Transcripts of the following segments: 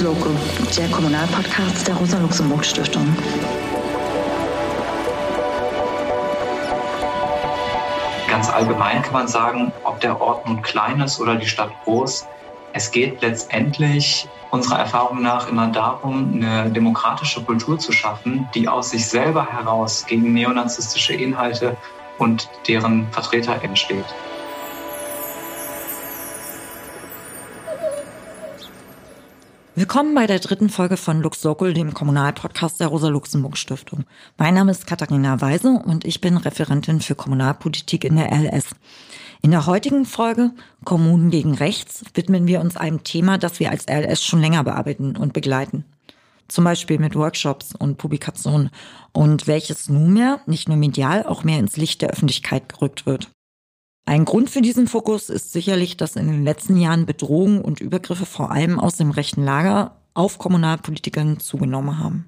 Loco, der Kommunalpodcast der Rosa-Luxemburg-Stiftung. Ganz allgemein kann man sagen, ob der Ort nun klein ist oder die Stadt groß, es geht letztendlich unserer Erfahrung nach immer darum, eine demokratische Kultur zu schaffen, die aus sich selber heraus gegen neonazistische Inhalte und deren Vertreter entsteht. Willkommen bei der dritten Folge von Lux Local, dem Kommunalpodcast der Rosa-Luxemburg-Stiftung. Mein Name ist Katharina Weise und ich bin Referentin für Kommunalpolitik in der LS. In der heutigen Folge Kommunen gegen Rechts widmen wir uns einem Thema, das wir als LS schon länger bearbeiten und begleiten. Zum Beispiel mit Workshops und Publikationen und welches nunmehr nicht nur medial auch mehr ins Licht der Öffentlichkeit gerückt wird. Ein Grund für diesen Fokus ist sicherlich, dass in den letzten Jahren Bedrohungen und Übergriffe vor allem aus dem rechten Lager auf Kommunalpolitikern zugenommen haben.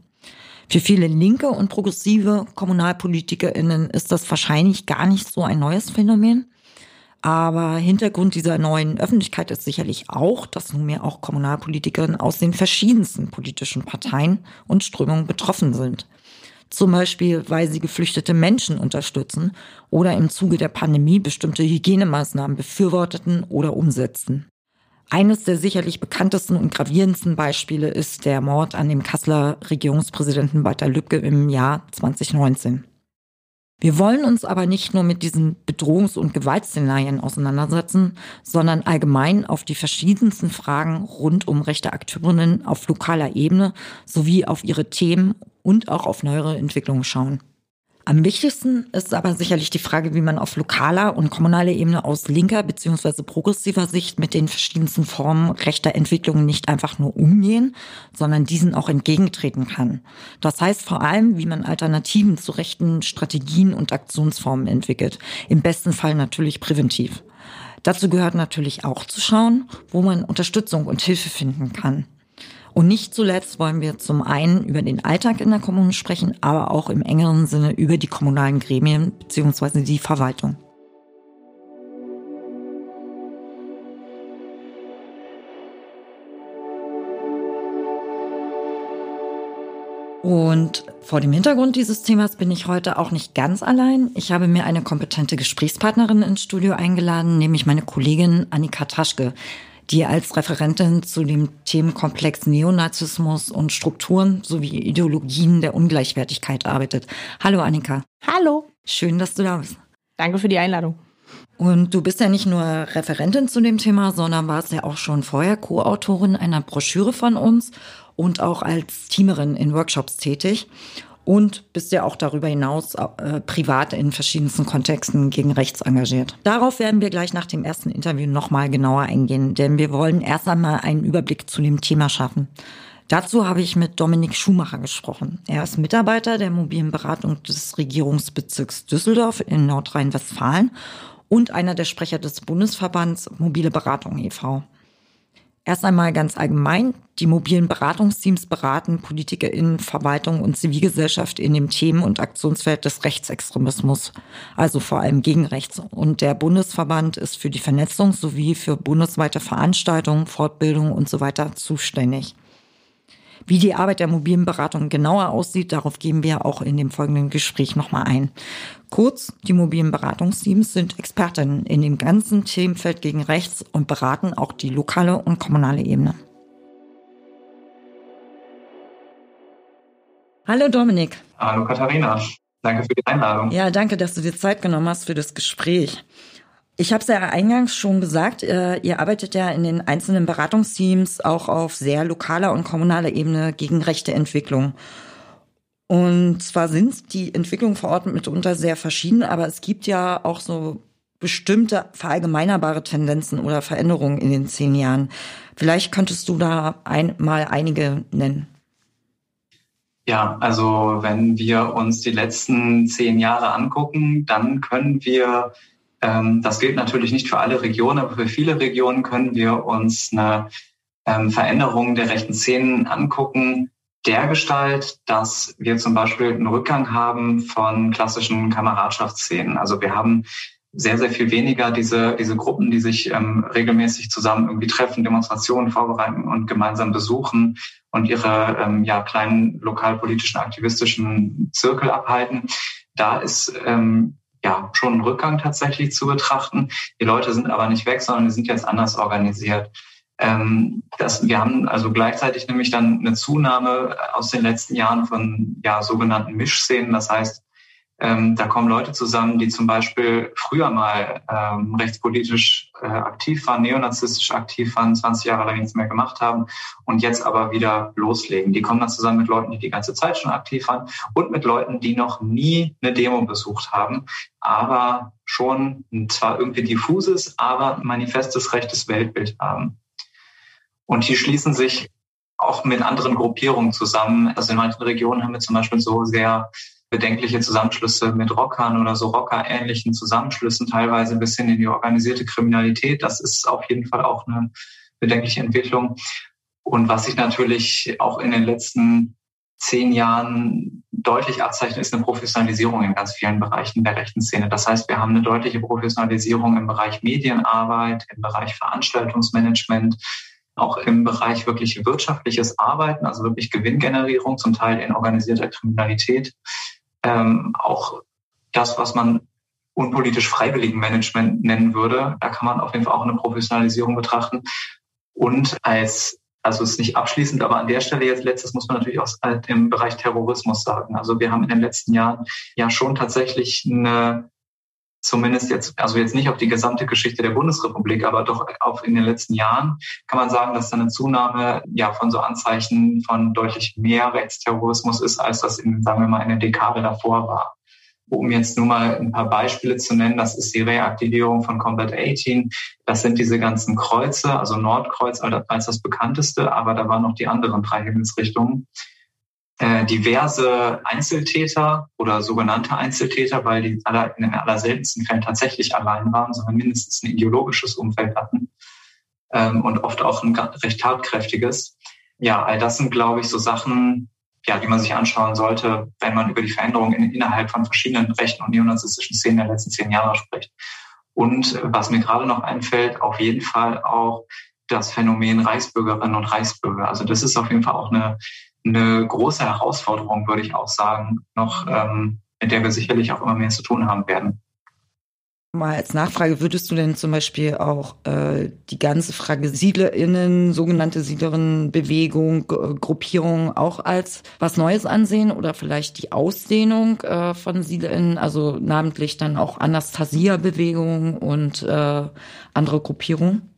Für viele linke und progressive KommunalpolitikerInnen ist das wahrscheinlich gar nicht so ein neues Phänomen. Aber Hintergrund dieser neuen Öffentlichkeit ist sicherlich auch, dass nunmehr auch Kommunalpolitikerinnen aus den verschiedensten politischen Parteien und Strömungen betroffen sind. Zum Beispiel, weil sie geflüchtete Menschen unterstützen oder im Zuge der Pandemie bestimmte Hygienemaßnahmen befürworteten oder umsetzten. Eines der sicherlich bekanntesten und gravierendsten Beispiele ist der Mord an dem Kasseler Regierungspräsidenten Walter Lübcke im Jahr 2019. Wir wollen uns aber nicht nur mit diesen Bedrohungs- und Gewaltszenarien auseinandersetzen, sondern allgemein auf die verschiedensten Fragen rund um rechte Akteurinnen auf lokaler Ebene sowie auf ihre Themen und auch auf neuere Entwicklungen schauen. Am wichtigsten ist aber sicherlich die Frage, wie man auf lokaler und kommunaler Ebene aus linker bzw. progressiver Sicht mit den verschiedensten Formen rechter Entwicklungen nicht einfach nur umgehen, sondern diesen auch entgegentreten kann. Das heißt vor allem, wie man Alternativen zu rechten Strategien und Aktionsformen entwickelt. Im besten Fall natürlich präventiv. Dazu gehört natürlich auch zu schauen, wo man Unterstützung und Hilfe finden kann. Und nicht zuletzt wollen wir zum einen über den Alltag in der Kommune sprechen, aber auch im engeren Sinne über die kommunalen Gremien bzw. die Verwaltung. Und vor dem Hintergrund dieses Themas bin ich heute auch nicht ganz allein. Ich habe mir eine kompetente Gesprächspartnerin ins Studio eingeladen, nämlich meine Kollegin Annika Taschke die als Referentin zu dem Themenkomplex Neonazismus und Strukturen sowie Ideologien der Ungleichwertigkeit arbeitet. Hallo Annika. Hallo. Schön, dass du da bist. Danke für die Einladung. Und du bist ja nicht nur Referentin zu dem Thema, sondern warst ja auch schon vorher Co-Autorin einer Broschüre von uns und auch als Teamerin in Workshops tätig und bist ja auch darüber hinaus äh, privat in verschiedensten Kontexten gegen rechts engagiert. Darauf werden wir gleich nach dem ersten Interview nochmal genauer eingehen, denn wir wollen erst einmal einen Überblick zu dem Thema schaffen. Dazu habe ich mit Dominik Schumacher gesprochen. Er ist Mitarbeiter der mobilen Beratung des Regierungsbezirks Düsseldorf in Nordrhein-Westfalen und einer der Sprecher des Bundesverbands Mobile Beratung e.V. Erst einmal ganz allgemein. Die mobilen Beratungsteams beraten PolitikerInnen, Verwaltung und Zivilgesellschaft in dem Themen- und Aktionsfeld des Rechtsextremismus, also vor allem gegen rechts. Und der Bundesverband ist für die Vernetzung sowie für bundesweite Veranstaltungen, Fortbildungen und so weiter zuständig. Wie die Arbeit der mobilen Beratung genauer aussieht, darauf gehen wir auch in dem folgenden Gespräch nochmal ein. Kurz, die mobilen Beratungsteams sind Expertinnen in dem ganzen Themenfeld gegen rechts und beraten auch die lokale und kommunale Ebene. Hallo Dominik. Hallo Katharina. Danke für die Einladung. Ja, danke, dass du dir Zeit genommen hast für das Gespräch. Ich habe es ja eingangs schon gesagt, äh, ihr arbeitet ja in den einzelnen Beratungsteams auch auf sehr lokaler und kommunaler Ebene gegen rechte Entwicklung. Und zwar sind die Entwicklungen vor Ort mitunter sehr verschieden, aber es gibt ja auch so bestimmte verallgemeinerbare Tendenzen oder Veränderungen in den zehn Jahren. Vielleicht könntest du da ein, mal einige nennen. Ja, also wenn wir uns die letzten zehn Jahre angucken, dann können wir das gilt natürlich nicht für alle Regionen, aber für viele Regionen können wir uns eine ähm, Veränderung der rechten Szenen angucken, der Gestalt, dass wir zum Beispiel einen Rückgang haben von klassischen Kameradschaftsszenen. Also wir haben sehr, sehr viel weniger diese, diese Gruppen, die sich ähm, regelmäßig zusammen irgendwie treffen, Demonstrationen vorbereiten und gemeinsam besuchen und ihre ähm, ja, kleinen lokalpolitischen, aktivistischen Zirkel abhalten. Da ist ähm, ja schon ein Rückgang tatsächlich zu betrachten. Die Leute sind aber nicht weg, sondern die sind jetzt anders organisiert. Ähm, das, wir haben also gleichzeitig nämlich dann eine Zunahme aus den letzten Jahren von ja, sogenannten Mischszenen. Das heißt, ähm, da kommen Leute zusammen, die zum Beispiel früher mal ähm, rechtspolitisch äh, aktiv waren, neonazistisch aktiv waren, 20 Jahre lang nichts mehr gemacht haben und jetzt aber wieder loslegen. Die kommen dann zusammen mit Leuten, die die ganze Zeit schon aktiv waren und mit Leuten, die noch nie eine Demo besucht haben, aber schon zwar irgendwie diffuses, aber manifestes rechtes Weltbild haben. Und die schließen sich auch mit anderen Gruppierungen zusammen. Also in manchen Regionen haben wir zum Beispiel so sehr bedenkliche Zusammenschlüsse mit Rockern oder so Rocker-ähnlichen Zusammenschlüssen, teilweise bis hin in die organisierte Kriminalität. Das ist auf jeden Fall auch eine bedenkliche Entwicklung. Und was sich natürlich auch in den letzten zehn Jahren deutlich abzeichnet, ist eine Professionalisierung in ganz vielen Bereichen der rechten Szene. Das heißt, wir haben eine deutliche Professionalisierung im Bereich Medienarbeit, im Bereich Veranstaltungsmanagement, auch im Bereich wirklich wirtschaftliches Arbeiten, also wirklich Gewinngenerierung, zum Teil in organisierter Kriminalität. Ähm, auch das, was man unpolitisch freiwilligen Management nennen würde, da kann man auf jeden Fall auch eine Professionalisierung betrachten. Und als, also es ist nicht abschließend, aber an der Stelle jetzt letztes muss man natürlich auch im Bereich Terrorismus sagen. Also wir haben in den letzten Jahren ja schon tatsächlich eine zumindest jetzt, also jetzt nicht auf die gesamte Geschichte der Bundesrepublik, aber doch auf in den letzten Jahren kann man sagen, dass da eine Zunahme ja von so Anzeichen von deutlich mehr Rechtsterrorismus ist, als das in, sagen wir mal, in der Dekade davor war. Um jetzt nur mal ein paar Beispiele zu nennen, das ist die Reaktivierung von Combat 18. Das sind diese ganzen Kreuze, also Nordkreuz als das bekannteste, aber da waren noch die anderen drei Himmelsrichtungen äh, diverse Einzeltäter oder sogenannte Einzeltäter, weil die aller, in den allerseltensten Fällen tatsächlich allein waren, sondern mindestens ein ideologisches Umfeld hatten ähm, und oft auch ein recht tatkräftiges. Ja, all das sind, glaube ich, so Sachen, ja, die man sich anschauen sollte, wenn man über die Veränderungen in, innerhalb von verschiedenen rechten und neonazistischen Szenen der letzten zehn Jahre spricht. Und was mir gerade noch einfällt, auf jeden Fall auch das Phänomen Reichsbürgerinnen und Reichsbürger. Also das ist auf jeden Fall auch eine eine große Herausforderung, würde ich auch sagen, noch, ähm, mit der wir sicherlich auch immer mehr zu tun haben werden. Mal als Nachfrage, würdest du denn zum Beispiel auch äh, die ganze Frage SiedlerInnen, sogenannte Siedlerinnenbewegung, Gruppierung auch als was Neues ansehen oder vielleicht die Ausdehnung äh, von SiedlerInnen, also namentlich dann auch Anastasia-Bewegung und äh, andere Gruppierungen?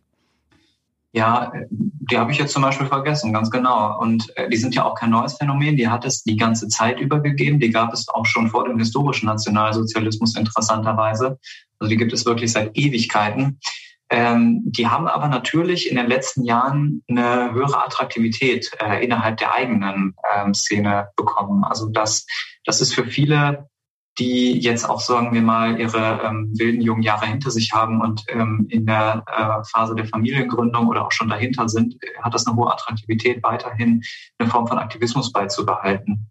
Ja, die habe ich jetzt zum Beispiel vergessen, ganz genau. Und äh, die sind ja auch kein neues Phänomen. Die hat es die ganze Zeit über gegeben. Die gab es auch schon vor dem historischen Nationalsozialismus interessanterweise. Also die gibt es wirklich seit Ewigkeiten. Ähm, die haben aber natürlich in den letzten Jahren eine höhere Attraktivität äh, innerhalb der eigenen ähm, Szene bekommen. Also das, das ist für viele die jetzt auch, sagen wir mal, ihre ähm, wilden jungen Jahre hinter sich haben und ähm, in der äh, Phase der Familiengründung oder auch schon dahinter sind, hat das eine hohe Attraktivität, weiterhin eine Form von Aktivismus beizubehalten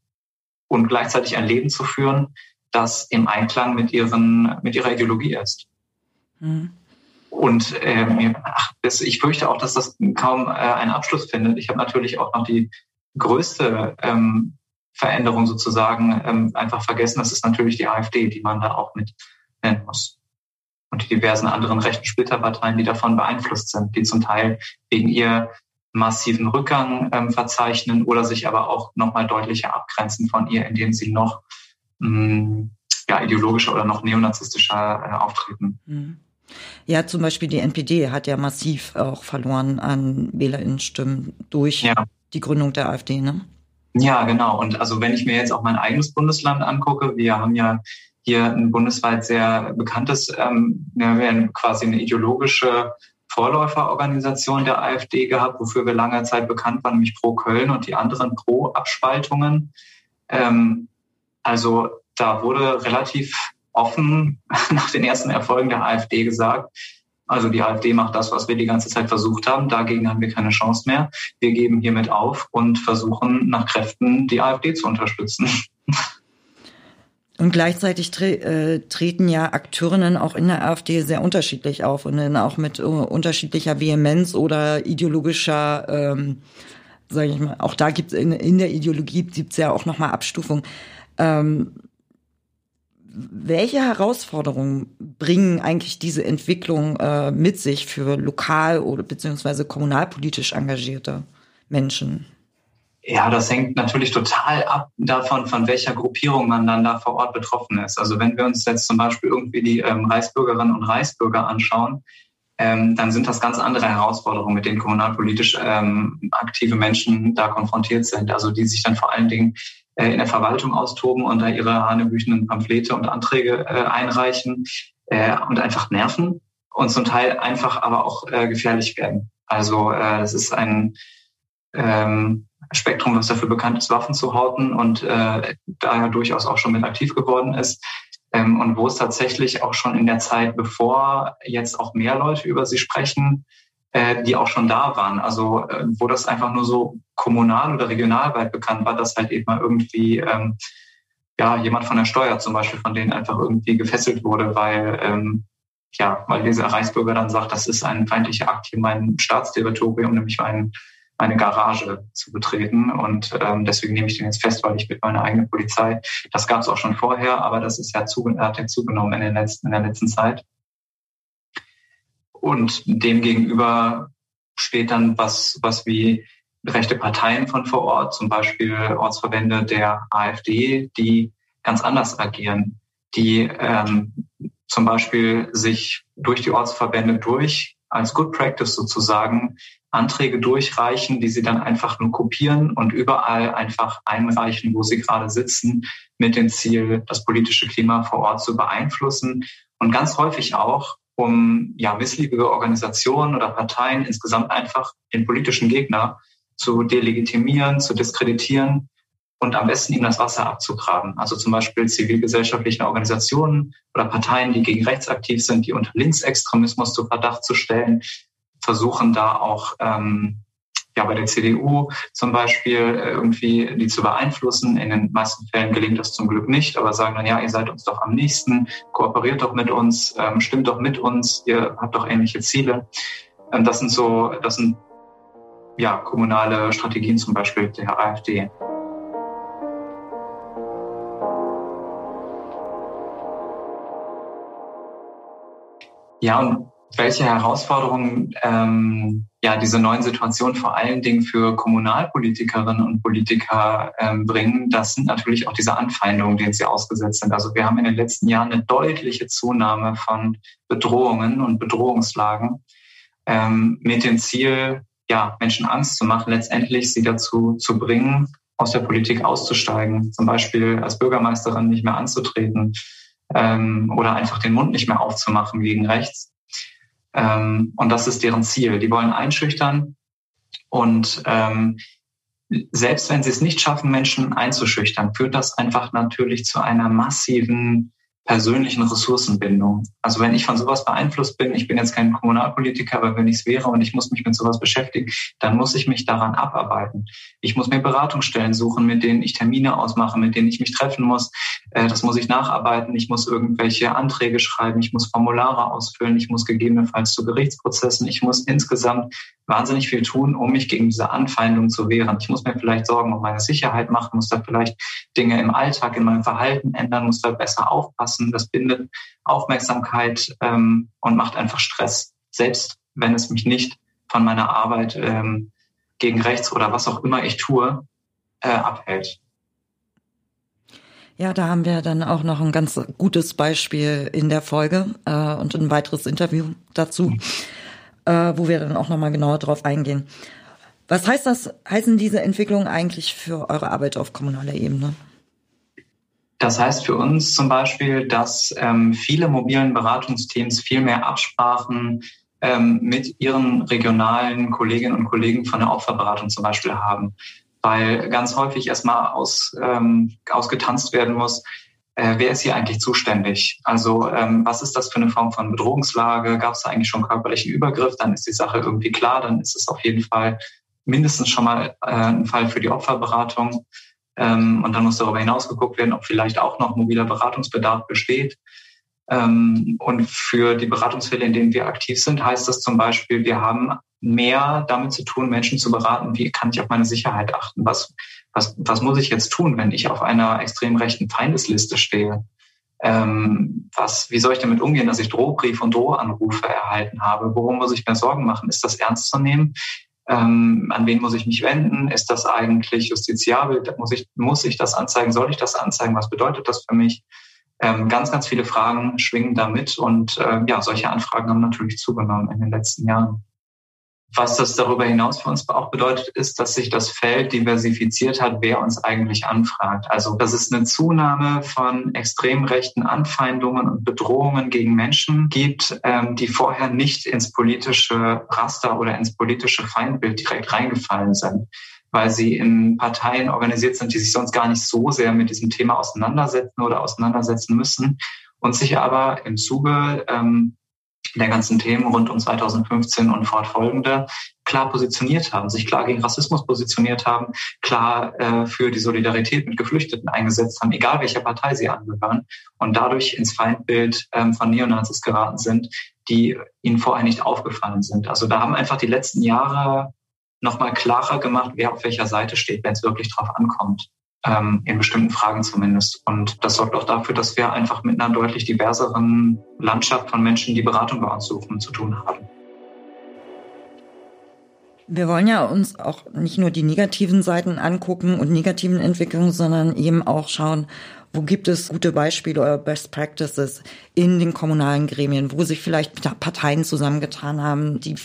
und gleichzeitig ein Leben zu führen, das im Einklang mit, ihren, mit ihrer Ideologie ist. Mhm. Und ähm, ach, das, ich fürchte auch, dass das kaum äh, einen Abschluss findet. Ich habe natürlich auch noch die größte ähm, Veränderung sozusagen ähm, einfach vergessen. Das ist natürlich die AfD, die man da auch mit nennen muss. Und die diversen anderen rechten Splitterparteien, die davon beeinflusst sind, die zum Teil wegen ihr massiven Rückgang ähm, verzeichnen oder sich aber auch nochmal deutlicher abgrenzen von ihr, indem sie noch mh, mm, ja, ideologischer oder noch neonazistischer äh, auftreten. Mhm. Ja, zum Beispiel die NPD hat ja massiv auch verloren an WählerInnenstimmen durch ja. die Gründung der AfD, ne? Ja, genau. Und also wenn ich mir jetzt auch mein eigenes Bundesland angucke, wir haben ja hier ein bundesweit sehr bekanntes, ähm, quasi eine ideologische Vorläuferorganisation der AfD gehabt, wofür wir lange Zeit bekannt waren, nämlich Pro Köln und die anderen Pro Abspaltungen. Ähm, also da wurde relativ offen nach den ersten Erfolgen der AfD gesagt, also die AfD macht das, was wir die ganze Zeit versucht haben. Dagegen haben wir keine Chance mehr. Wir geben hiermit auf und versuchen nach Kräften die AfD zu unterstützen. Und gleichzeitig tre äh, treten ja Akteurinnen auch in der AfD sehr unterschiedlich auf und dann auch mit uh, unterschiedlicher Vehemenz oder ideologischer, ähm, sage ich mal, auch da gibt es in, in der Ideologie gibt's ja auch nochmal Abstufung. Ähm, welche Herausforderungen bringen eigentlich diese Entwicklung äh, mit sich für lokal oder beziehungsweise kommunalpolitisch engagierte Menschen? Ja, das hängt natürlich total ab davon, von welcher Gruppierung man dann da vor Ort betroffen ist. Also wenn wir uns jetzt zum Beispiel irgendwie die ähm, Reichsbürgerinnen und Reichsbürger anschauen, ähm, dann sind das ganz andere Herausforderungen, mit denen kommunalpolitisch ähm, aktive Menschen da konfrontiert sind. Also die sich dann vor allen Dingen in der Verwaltung austoben und da ihre hanebüchenden Pamphlete und Anträge äh, einreichen äh, und einfach nerven und zum Teil einfach aber auch äh, gefährlich werden. Also äh, es ist ein ähm, Spektrum, was dafür bekannt ist, Waffen zu horten und äh, daher durchaus auch schon mit aktiv geworden ist. Ähm, und wo es tatsächlich auch schon in der Zeit, bevor jetzt auch mehr Leute über sie sprechen, äh, die auch schon da waren. Also äh, wo das einfach nur so kommunal oder regionalweit bekannt war, dass halt eben mal irgendwie ähm, ja jemand von der Steuer zum Beispiel von denen einfach irgendwie gefesselt wurde, weil ähm, ja, weil dieser Reichsbürger dann sagt, das ist ein feindlicher Akt hier mein Staatsterritorium, nämlich mein meine Garage zu betreten. Und ähm, deswegen nehme ich den jetzt fest, weil ich mit meiner eigenen Polizei, das gab es auch schon vorher, aber das ist ja zu, hat ja zugenommen in, den letzten, in der letzten Zeit. Und dem gegenüber steht dann was, was wie rechte Parteien von vor Ort, zum Beispiel Ortsverbände der AfD, die ganz anders agieren, die ähm, zum Beispiel sich durch die Ortsverbände durch als Good Practice sozusagen Anträge durchreichen, die sie dann einfach nur kopieren und überall einfach einreichen, wo sie gerade sitzen, mit dem Ziel, das politische Klima vor Ort zu beeinflussen. Und ganz häufig auch, um ja missliebige Organisationen oder Parteien insgesamt einfach den politischen Gegner zu delegitimieren, zu diskreditieren und am besten ihm das Wasser abzugraben. Also zum Beispiel zivilgesellschaftlichen Organisationen oder Parteien, die gegen rechts aktiv sind, die unter Linksextremismus zu Verdacht zu stellen, versuchen da auch ähm, ja bei der CDU zum Beispiel äh, irgendwie die zu beeinflussen. In den meisten Fällen gelingt das zum Glück nicht, aber sagen dann, ja, ihr seid uns doch am nächsten, kooperiert doch mit uns, ähm, stimmt doch mit uns, ihr habt doch ähnliche Ziele. Ähm, das sind so, das sind ja kommunale Strategien zum Beispiel der AfD. Ja, und welche Herausforderungen ähm, ja diese neuen Situationen vor allen Dingen für Kommunalpolitikerinnen und Politiker ähm, bringen, das sind natürlich auch diese Anfeindungen, denen sie ausgesetzt sind. Also wir haben in den letzten Jahren eine deutliche Zunahme von Bedrohungen und Bedrohungslagen ähm, mit dem Ziel, ja, Menschen Angst zu machen, letztendlich sie dazu zu bringen, aus der Politik auszusteigen, zum Beispiel als Bürgermeisterin nicht mehr anzutreten ähm, oder einfach den Mund nicht mehr aufzumachen gegen rechts. Ähm, und das ist deren Ziel. Die wollen einschüchtern und ähm, selbst wenn sie es nicht schaffen, Menschen einzuschüchtern, führt das einfach natürlich zu einer massiven persönlichen Ressourcenbindung. Also wenn ich von sowas beeinflusst bin, ich bin jetzt kein Kommunalpolitiker, aber wenn ich es wäre und ich muss mich mit sowas beschäftigen, dann muss ich mich daran abarbeiten. Ich muss mir Beratungsstellen suchen, mit denen ich Termine ausmache, mit denen ich mich treffen muss. Äh, das muss ich nacharbeiten. Ich muss irgendwelche Anträge schreiben. Ich muss Formulare ausfüllen. Ich muss gegebenenfalls zu Gerichtsprozessen. Ich muss insgesamt wahnsinnig viel tun, um mich gegen diese Anfeindung zu wehren. Ich muss mir vielleicht Sorgen um meine Sicherheit machen, muss da vielleicht Dinge im Alltag, in meinem Verhalten ändern, muss da besser aufpassen. Das bindet Aufmerksamkeit ähm, und macht einfach Stress, selbst wenn es mich nicht von meiner Arbeit ähm, gegen rechts oder was auch immer ich tue, äh, abhält. Ja, da haben wir dann auch noch ein ganz gutes Beispiel in der Folge äh, und ein weiteres Interview dazu. Mhm äh, wo wir dann auch nochmal genauer drauf eingehen. Was heißt das, heißen diese Entwicklungen eigentlich für eure Arbeit auf kommunaler Ebene? Das heißt für uns zum Beispiel, dass ähm, viele mobilen Beratungsteams viel mehr Absprachen ähm, mit ihren regionalen Kolleginnen und Kollegen von der Opferberatung zum Beispiel haben, weil ganz häufig erstmal aus, ähm, ausgetanzt werden muss, äh, wer ist hier eigentlich zuständig? Also ähm, was ist das für eine Form von Bedrohungslage? Gab es da eigentlich schon körperlichen Übergriff? Dann ist die Sache irgendwie klar, dann ist es auf jeden Fall mindestens schon mal äh, ein Fall für die Opferberatung. Ähm, und dann muss darüber hinaus geguckt werden, ob vielleicht auch noch mobiler Beratungsbedarf besteht. Ähm, und für die Beratungsfälle, in denen wir aktiv sind, heißt das zum Beispiel, wir haben mehr damit zu tun, Menschen zu beraten, wie kann ich auf meine Sicherheit achten? Was, was, was muss ich jetzt tun, wenn ich auf einer extrem rechten Feindesliste stehe? Ähm, was, wie soll ich damit umgehen, dass ich Drohbrief und Drohanrufe erhalten habe? Worum muss ich mir Sorgen machen? Ist das ernst zu nehmen? Ähm, an wen muss ich mich wenden? Ist das eigentlich justiziabel? Muss ich, muss ich das anzeigen? Soll ich das anzeigen? Was bedeutet das für mich? Ähm, ganz, ganz viele Fragen schwingen damit und äh, ja, solche Anfragen haben natürlich zugenommen in den letzten Jahren. Was das darüber hinaus für uns auch bedeutet, ist, dass sich das Feld diversifiziert hat, wer uns eigentlich anfragt. Also, dass es eine Zunahme von extrem rechten Anfeindungen und Bedrohungen gegen Menschen gibt, ähm, die vorher nicht ins politische Raster oder ins politische Feindbild direkt reingefallen sind weil sie in Parteien organisiert sind, die sich sonst gar nicht so sehr mit diesem Thema auseinandersetzen oder auseinandersetzen müssen und sich aber im Zuge ähm, der ganzen Themen rund um 2015 und fortfolgende klar positioniert haben, sich klar gegen Rassismus positioniert haben, klar äh, für die Solidarität mit Geflüchteten eingesetzt haben, egal welcher Partei sie angehören und dadurch ins Feindbild ähm, von Neonazis geraten sind, die ihnen vorher nicht aufgefallen sind. Also da haben einfach die letzten Jahre nochmal klarer gemacht, wer auf welcher Seite steht, wenn es wirklich drauf ankommt in bestimmten Fragen zumindest. Und das sorgt auch dafür, dass wir einfach mit einer deutlich diverseren Landschaft von Menschen, die Beratung bei uns suchen, zu tun haben. Wir wollen ja uns auch nicht nur die negativen Seiten angucken und negativen Entwicklungen, sondern eben auch schauen, wo gibt es gute Beispiele oder Best Practices in den kommunalen Gremien, wo sich vielleicht Parteien zusammengetan haben, die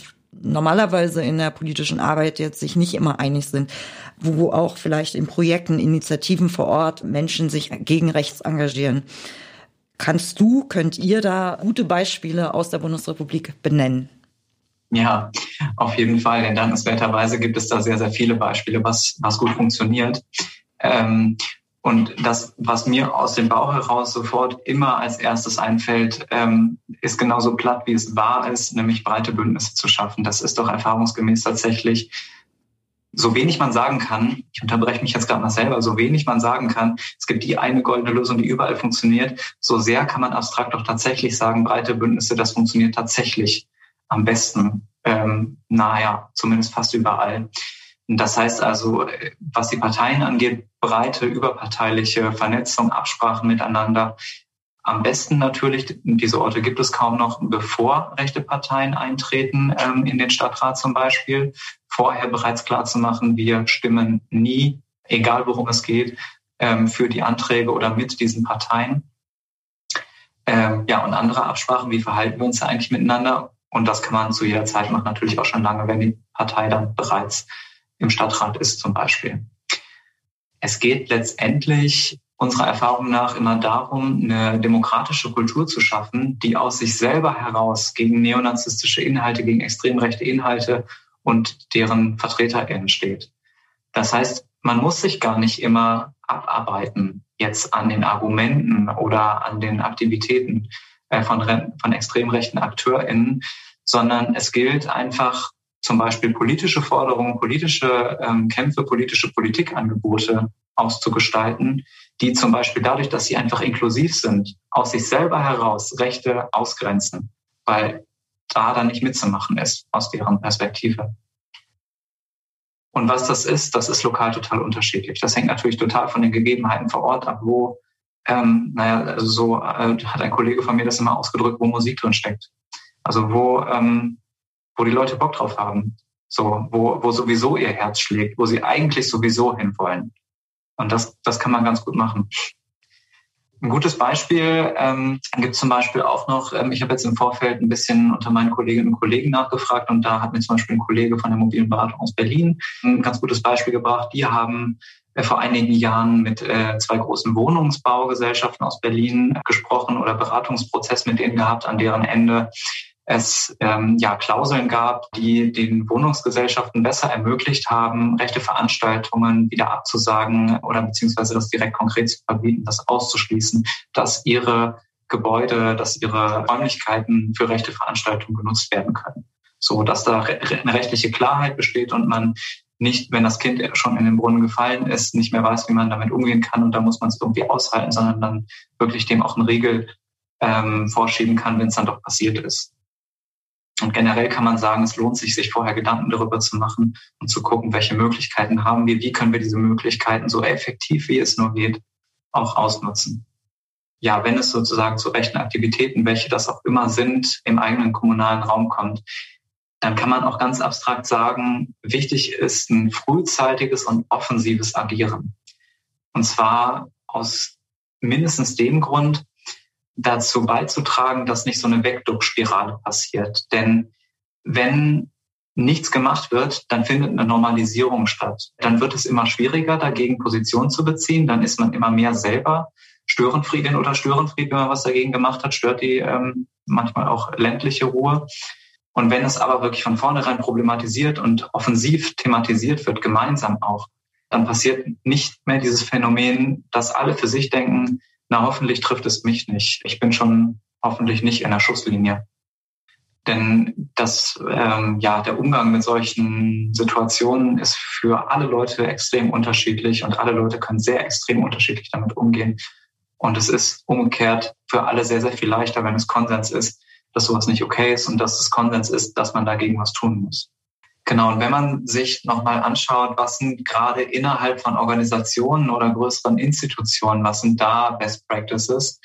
normalerweise in der politischen Arbeit jetzt sich nicht immer einig sind, wo auch vielleicht in Projekten, Initiativen vor Ort Menschen sich gegen rechts engagieren. Kannst du, könnt ihr da gute Beispiele aus der Bundesrepublik benennen? Ja, auf jeden Fall. Denn dankenswerterweise gibt es da sehr, sehr viele Beispiele, was, was gut funktioniert. Ähm, und das, was mir aus dem Bauch heraus sofort immer als erstes einfällt, ähm, ist genauso platt, wie es wahr ist, nämlich breite Bündnisse zu schaffen. Das ist doch erfahrungsgemäß tatsächlich so wenig man sagen kann, ich unterbreche mich jetzt gerade mal selber, so wenig man sagen kann, es gibt die eine goldene Lösung, die überall funktioniert, so sehr kann man abstrakt doch tatsächlich sagen, breite Bündnisse, das funktioniert tatsächlich am besten, ähm, naja, zumindest fast überall. Das heißt also, was die Parteien angeht, breite überparteiliche Vernetzung, Absprachen miteinander. Am besten natürlich, diese Orte gibt es kaum noch, bevor rechte Parteien eintreten, ähm, in den Stadtrat zum Beispiel, vorher bereits klar zu machen, wir stimmen nie, egal worum es geht, ähm, für die Anträge oder mit diesen Parteien. Ähm, ja, und andere Absprachen, wie verhalten wir uns da eigentlich miteinander? Und das kann man zu jeder Zeit machen, natürlich auch schon lange, wenn die Partei dann bereits im Stadtrat ist zum Beispiel. Es geht letztendlich unserer Erfahrung nach immer darum, eine demokratische Kultur zu schaffen, die aus sich selber heraus gegen neonazistische Inhalte, gegen extrem rechte Inhalte und deren VertreterInnen steht. Das heißt, man muss sich gar nicht immer abarbeiten jetzt an den Argumenten oder an den Aktivitäten äh, von, von extrem rechten AkteurInnen, sondern es gilt einfach zum Beispiel politische Forderungen, politische ähm, Kämpfe, politische Politikangebote auszugestalten, die zum Beispiel dadurch, dass sie einfach inklusiv sind, aus sich selber heraus Rechte ausgrenzen, weil da dann nicht mitzumachen ist aus deren Perspektive. Und was das ist, das ist lokal total unterschiedlich. Das hängt natürlich total von den Gegebenheiten vor Ort ab, wo, ähm, naja, also so äh, hat ein Kollege von mir das immer ausgedrückt, wo Musik drin steckt. Also wo ähm, wo die Leute Bock drauf haben, so, wo, wo sowieso ihr Herz schlägt, wo sie eigentlich sowieso hinwollen. Und das, das kann man ganz gut machen. Ein gutes Beispiel ähm, gibt zum Beispiel auch noch, ähm, ich habe jetzt im Vorfeld ein bisschen unter meinen Kolleginnen und Kollegen nachgefragt und da hat mir zum Beispiel ein Kollege von der mobilen Beratung aus Berlin ein ganz gutes Beispiel gebracht. Die haben äh, vor einigen Jahren mit äh, zwei großen Wohnungsbaugesellschaften aus Berlin gesprochen oder Beratungsprozess mit denen gehabt, an deren Ende es ähm, ja Klauseln gab, die den Wohnungsgesellschaften besser ermöglicht haben, rechte Veranstaltungen wieder abzusagen oder beziehungsweise das direkt konkret zu verbieten, das auszuschließen, dass ihre Gebäude, dass ihre Räumlichkeiten für rechte Veranstaltungen genutzt werden können. So dass da eine rechtliche Klarheit besteht und man nicht, wenn das Kind schon in den Brunnen gefallen ist, nicht mehr weiß, wie man damit umgehen kann und da muss man es irgendwie aushalten, sondern dann wirklich dem auch eine Regel ähm, vorschieben kann, wenn es dann doch passiert ist. Und generell kann man sagen, es lohnt sich, sich vorher Gedanken darüber zu machen und zu gucken, welche Möglichkeiten haben wir, wie können wir diese Möglichkeiten so effektiv, wie es nur geht, auch ausnutzen. Ja, wenn es sozusagen zu rechten Aktivitäten, welche das auch immer sind, im eigenen kommunalen Raum kommt, dann kann man auch ganz abstrakt sagen, wichtig ist ein frühzeitiges und offensives Agieren. Und zwar aus mindestens dem Grund, dazu beizutragen, dass nicht so eine Wegduckspirale passiert. Denn wenn nichts gemacht wird, dann findet eine Normalisierung statt. Dann wird es immer schwieriger, dagegen Position zu beziehen. Dann ist man immer mehr selber Störenfriedin oder Störenfried, wenn man was dagegen gemacht hat, stört die ähm, manchmal auch ländliche Ruhe. Und wenn es aber wirklich von vornherein problematisiert und offensiv thematisiert wird, gemeinsam auch, dann passiert nicht mehr dieses Phänomen, dass alle für sich denken, na hoffentlich trifft es mich nicht. Ich bin schon hoffentlich nicht in der Schusslinie. Denn das, ähm, ja, der Umgang mit solchen Situationen ist für alle Leute extrem unterschiedlich und alle Leute können sehr extrem unterschiedlich damit umgehen. Und es ist umgekehrt für alle sehr, sehr viel leichter, wenn es Konsens ist, dass sowas nicht okay ist und dass es Konsens ist, dass man dagegen was tun muss. Genau, und wenn man sich nochmal anschaut, was sind gerade innerhalb von Organisationen oder größeren Institutionen, was sind da Best Practices,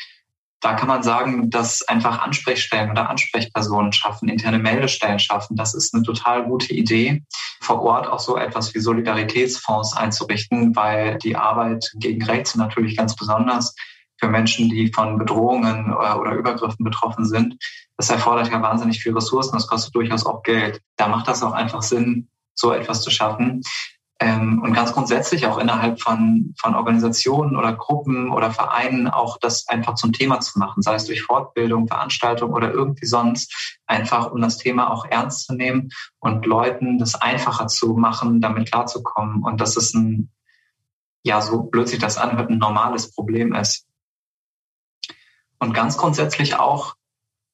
da kann man sagen, dass einfach Ansprechstellen oder Ansprechpersonen schaffen, interne Meldestellen schaffen. Das ist eine total gute Idee, vor Ort auch so etwas wie Solidaritätsfonds einzurichten, weil die Arbeit gegen Rechts natürlich ganz besonders für Menschen, die von Bedrohungen oder Übergriffen betroffen sind, das erfordert ja wahnsinnig viel Ressourcen, das kostet durchaus auch Geld. Da macht das auch einfach Sinn, so etwas zu schaffen. Ähm, und ganz grundsätzlich auch innerhalb von, von Organisationen oder Gruppen oder Vereinen auch das einfach zum Thema zu machen, sei es durch Fortbildung, Veranstaltung oder irgendwie sonst, einfach um das Thema auch ernst zu nehmen und Leuten das einfacher zu machen, damit klarzukommen. Und dass es ein, ja, so blöd sich das anhört, ein normales Problem ist. Und ganz grundsätzlich auch,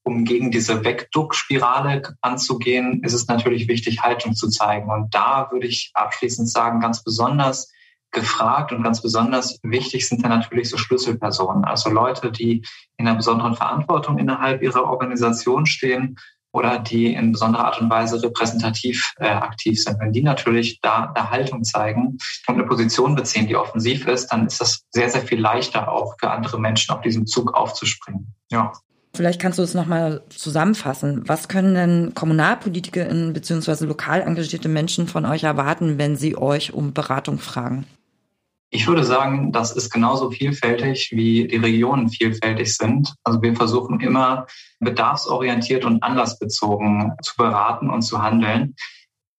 um gegen diese Wegduckspirale anzugehen, ist es natürlich wichtig, Haltung zu zeigen. Und da würde ich abschließend sagen, ganz besonders gefragt und ganz besonders wichtig sind da natürlich so Schlüsselpersonen, also Leute, die in einer besonderen Verantwortung innerhalb ihrer Organisation stehen oder die in besonderer Art und Weise repräsentativ äh, aktiv sind. Wenn die natürlich da eine Haltung zeigen und eine Position beziehen, die offensiv ist, dann ist das sehr, sehr viel leichter auch für andere Menschen auf diesem Zug aufzuspringen. Ja. Vielleicht kannst du es nochmal zusammenfassen. Was können denn KommunalpolitikerInnen bzw. lokal engagierte Menschen von euch erwarten, wenn sie euch um Beratung fragen? Ich würde sagen, das ist genauso vielfältig, wie die Regionen vielfältig sind. Also wir versuchen immer bedarfsorientiert und anlassbezogen zu beraten und zu handeln.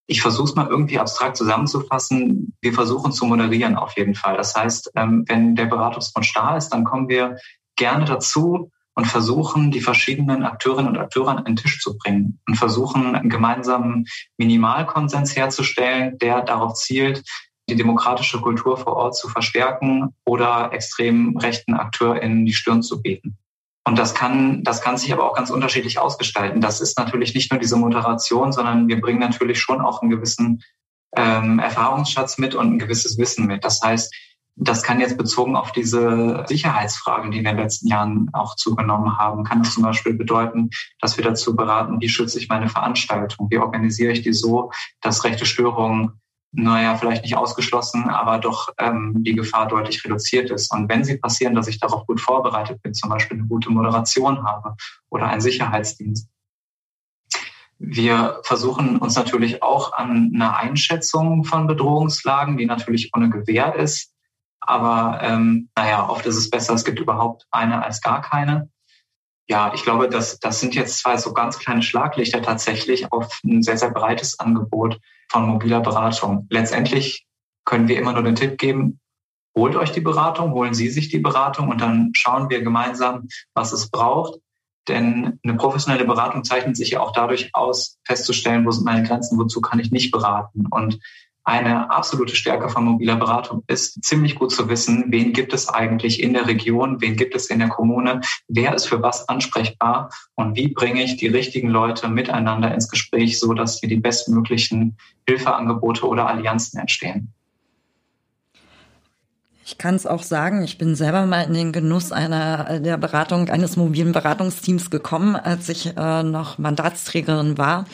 Ich versuche es mal irgendwie abstrakt zusammenzufassen. Wir versuchen zu moderieren auf jeden Fall. Das heißt, ähm, wenn der Beratungsfonds da ist, dann kommen wir gerne dazu und versuchen, die verschiedenen Akteurinnen und Akteure an den Tisch zu bringen und versuchen, einen gemeinsamen Minimalkonsens herzustellen, der darauf zielt, die demokratische Kultur vor Ort zu verstärken oder extrem rechten AkteurInnen die Stirn zu bieten. Und das kann, das kann sich aber auch ganz unterschiedlich ausgestalten. Das ist natürlich nicht nur diese Moderation, sondern wir bringen natürlich schon auch einen gewissen ähm, Erfahrungsschatz mit und ein gewisses Wissen mit. Das heißt, das kann jetzt bezogen auf diese Sicherheitsfragen, die in den letzten Jahren auch zugenommen haben, kann es zum Beispiel bedeuten, dass wir dazu beraten, wie schütze ich meine Veranstaltung, wie organisiere ich die so, dass rechte Störungen naja, vielleicht nicht ausgeschlossen, aber doch ähm, die Gefahr deutlich reduziert ist. Und wenn sie passieren, dass ich darauf gut vorbereitet bin, zum Beispiel eine gute Moderation habe oder einen Sicherheitsdienst. Wir versuchen uns natürlich auch an einer Einschätzung von Bedrohungslagen, die natürlich ohne Gewähr ist. Aber ähm, naja, oft ist es besser, es gibt überhaupt eine als gar keine. Ja, ich glaube, das, das sind jetzt zwei so ganz kleine Schlaglichter tatsächlich auf ein sehr, sehr breites Angebot von mobiler Beratung. Letztendlich können wir immer nur den Tipp geben, holt euch die Beratung, holen Sie sich die Beratung und dann schauen wir gemeinsam, was es braucht. Denn eine professionelle Beratung zeichnet sich ja auch dadurch aus, festzustellen, wo sind meine Grenzen, wozu kann ich nicht beraten. Und eine absolute Stärke von mobiler Beratung ist, ziemlich gut zu wissen, wen gibt es eigentlich in der Region, wen gibt es in der Kommune, wer ist für was ansprechbar und wie bringe ich die richtigen Leute miteinander ins Gespräch, so dass hier die bestmöglichen Hilfeangebote oder Allianzen entstehen. Ich kann es auch sagen, ich bin selber mal in den Genuss einer der Beratung eines mobilen Beratungsteams gekommen, als ich äh, noch Mandatsträgerin war.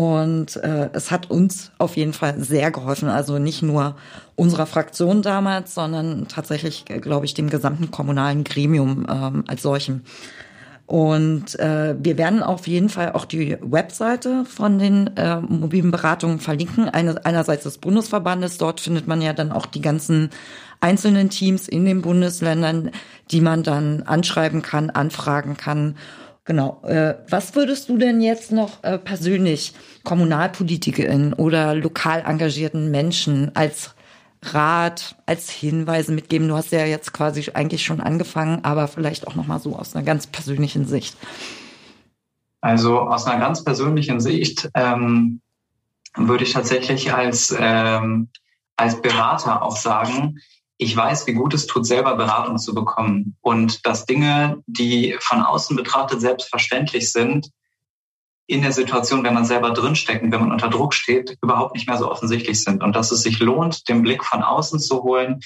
Und äh, es hat uns auf jeden Fall sehr geholfen. Also nicht nur unserer Fraktion damals, sondern tatsächlich, glaube ich, dem gesamten kommunalen Gremium ähm, als solchem. Und äh, wir werden auf jeden Fall auch die Webseite von den äh, mobilen Beratungen verlinken. Eine, einerseits des Bundesverbandes, dort findet man ja dann auch die ganzen einzelnen Teams in den Bundesländern, die man dann anschreiben kann, anfragen kann. Genau. Äh, was würdest du denn jetzt noch äh, persönlich Kommunalpolitikerin oder lokal engagierten Menschen als Rat, als Hinweise mitgeben? Du hast ja jetzt quasi eigentlich schon angefangen, aber vielleicht auch noch mal so aus einer ganz persönlichen Sicht. Also aus einer ganz persönlichen Sicht ähm, würde ich tatsächlich als ähm, als Berater auch sagen, ich weiß, wie gut es tut, selber Beratung zu bekommen und dass Dinge, die von außen betrachtet selbstverständlich sind, in der Situation, wenn man selber drinstecken, wenn man unter Druck steht, überhaupt nicht mehr so offensichtlich sind und dass es sich lohnt, den Blick von außen zu holen.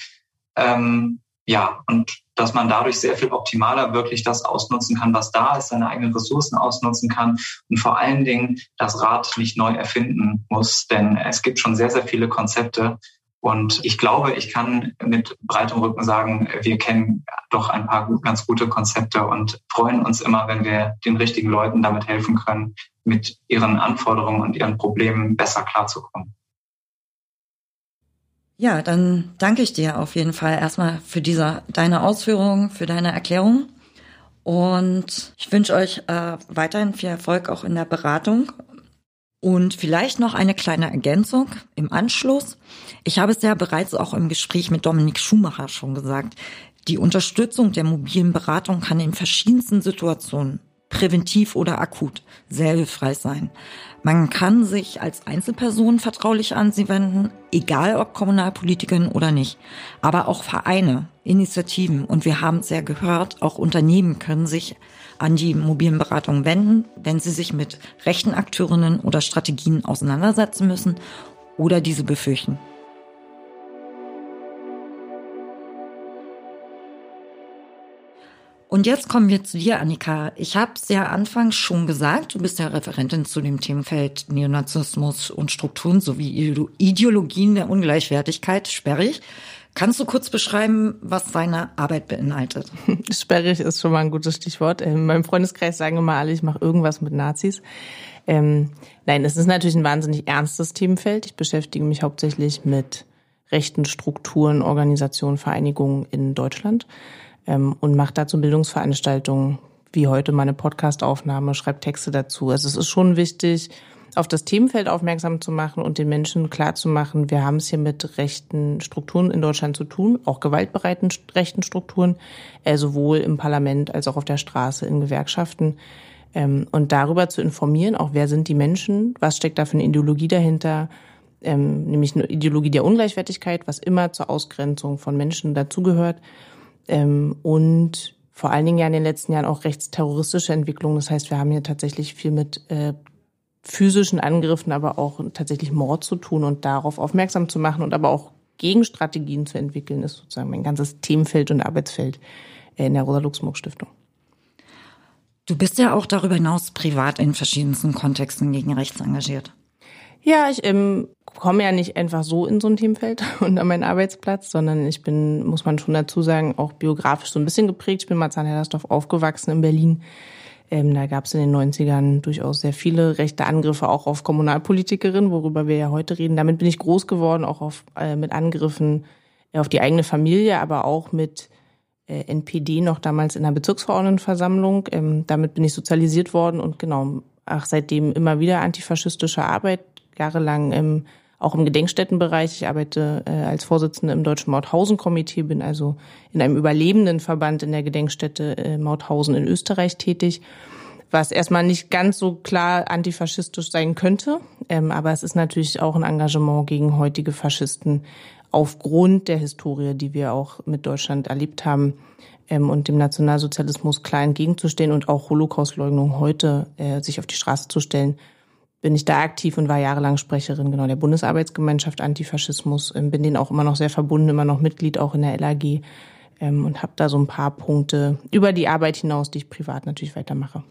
Ähm, ja, und dass man dadurch sehr viel optimaler wirklich das ausnutzen kann, was da ist, seine eigenen Ressourcen ausnutzen kann und vor allen Dingen das Rad nicht neu erfinden muss, denn es gibt schon sehr, sehr viele Konzepte, und ich glaube, ich kann mit breitem Rücken sagen, wir kennen doch ein paar ganz gute Konzepte und freuen uns immer, wenn wir den richtigen Leuten damit helfen können, mit ihren Anforderungen und ihren Problemen besser klarzukommen. Ja, dann danke ich dir auf jeden Fall erstmal für diese, deine Ausführungen, für deine Erklärung. Und ich wünsche euch äh, weiterhin viel Erfolg auch in der Beratung und vielleicht noch eine kleine Ergänzung im Anschluss. Ich habe es ja bereits auch im Gespräch mit Dominik Schumacher schon gesagt. Die Unterstützung der mobilen Beratung kann in verschiedensten Situationen, präventiv oder akut, sehr hilfreich sein. Man kann sich als Einzelperson vertraulich an sie wenden, egal ob Kommunalpolitikerin oder nicht. Aber auch Vereine, Initiativen und wir haben es ja gehört, auch Unternehmen können sich an die mobilen Beratungen wenden, wenn sie sich mit rechten Akteurinnen oder Strategien auseinandersetzen müssen oder diese befürchten. Und jetzt kommen wir zu dir, Annika. Ich habe es ja anfangs schon gesagt, du bist ja Referentin zu dem Themenfeld Neonazismus und Strukturen sowie Ideologien der Ungleichwertigkeit, sperrig. Kannst du kurz beschreiben, was deine Arbeit beinhaltet? Sperrig ist schon mal ein gutes Stichwort. In meinem Freundeskreis sagen immer alle, ich mache irgendwas mit Nazis. Ähm, nein, es ist natürlich ein wahnsinnig ernstes Themenfeld. Ich beschäftige mich hauptsächlich mit rechten Strukturen, Organisationen, Vereinigungen in Deutschland ähm, und mache dazu Bildungsveranstaltungen, wie heute meine Podcastaufnahme, schreibe Texte dazu. Also es ist schon wichtig, auf das Themenfeld aufmerksam zu machen und den Menschen klarzumachen, wir haben es hier mit rechten Strukturen in Deutschland zu tun, auch gewaltbereiten rechten Strukturen, äh, sowohl im Parlament als auch auf der Straße, in Gewerkschaften. Ähm, und darüber zu informieren, auch wer sind die Menschen, was steckt da für eine Ideologie dahinter, ähm, nämlich eine Ideologie der Ungleichwertigkeit, was immer zur Ausgrenzung von Menschen dazugehört. Ähm, und vor allen Dingen ja in den letzten Jahren auch rechtsterroristische Entwicklungen. Das heißt, wir haben hier tatsächlich viel mit äh, physischen Angriffen, aber auch tatsächlich Mord zu tun und darauf aufmerksam zu machen und aber auch Gegenstrategien zu entwickeln, ist sozusagen mein ganzes Themenfeld und Arbeitsfeld in der Rosa-Luxemburg-Stiftung. Du bist ja auch darüber hinaus privat in verschiedensten Kontexten gegen rechts engagiert. Ja, ich ähm, komme ja nicht einfach so in so ein Themenfeld und an meinen Arbeitsplatz, sondern ich bin, muss man schon dazu sagen, auch biografisch so ein bisschen geprägt. Ich bin Marzahn-Hellersdorf aufgewachsen in Berlin, ähm, da gab es in den 90ern durchaus sehr viele rechte Angriffe auch auf Kommunalpolitikerinnen, worüber wir ja heute reden. Damit bin ich groß geworden, auch auf, äh, mit Angriffen äh, auf die eigene Familie, aber auch mit äh, NPD noch damals in der Bezirksverordnetenversammlung. Ähm, damit bin ich sozialisiert worden und genau, ach, seitdem immer wieder antifaschistische Arbeit, jahrelang im auch im Gedenkstättenbereich. Ich arbeite äh, als Vorsitzende im Deutschen Mauthausen-Komitee, bin also in einem überlebenden Verband in der Gedenkstätte äh, Mauthausen in Österreich tätig. was erstmal nicht ganz so klar antifaschistisch sein könnte. Ähm, aber es ist natürlich auch ein Engagement gegen heutige Faschisten aufgrund der Historie, die wir auch mit Deutschland erlebt haben ähm, und dem Nationalsozialismus klar entgegenzustehen und auch Holocaustleugnung heute äh, sich auf die Straße zu stellen, bin ich da aktiv und war jahrelang Sprecherin genau der Bundesarbeitsgemeinschaft Antifaschismus, ähm, bin denen auch immer noch sehr verbunden, immer noch Mitglied auch in der LAG ähm, und habe da so ein paar Punkte über die Arbeit hinaus, die ich privat natürlich weitermache.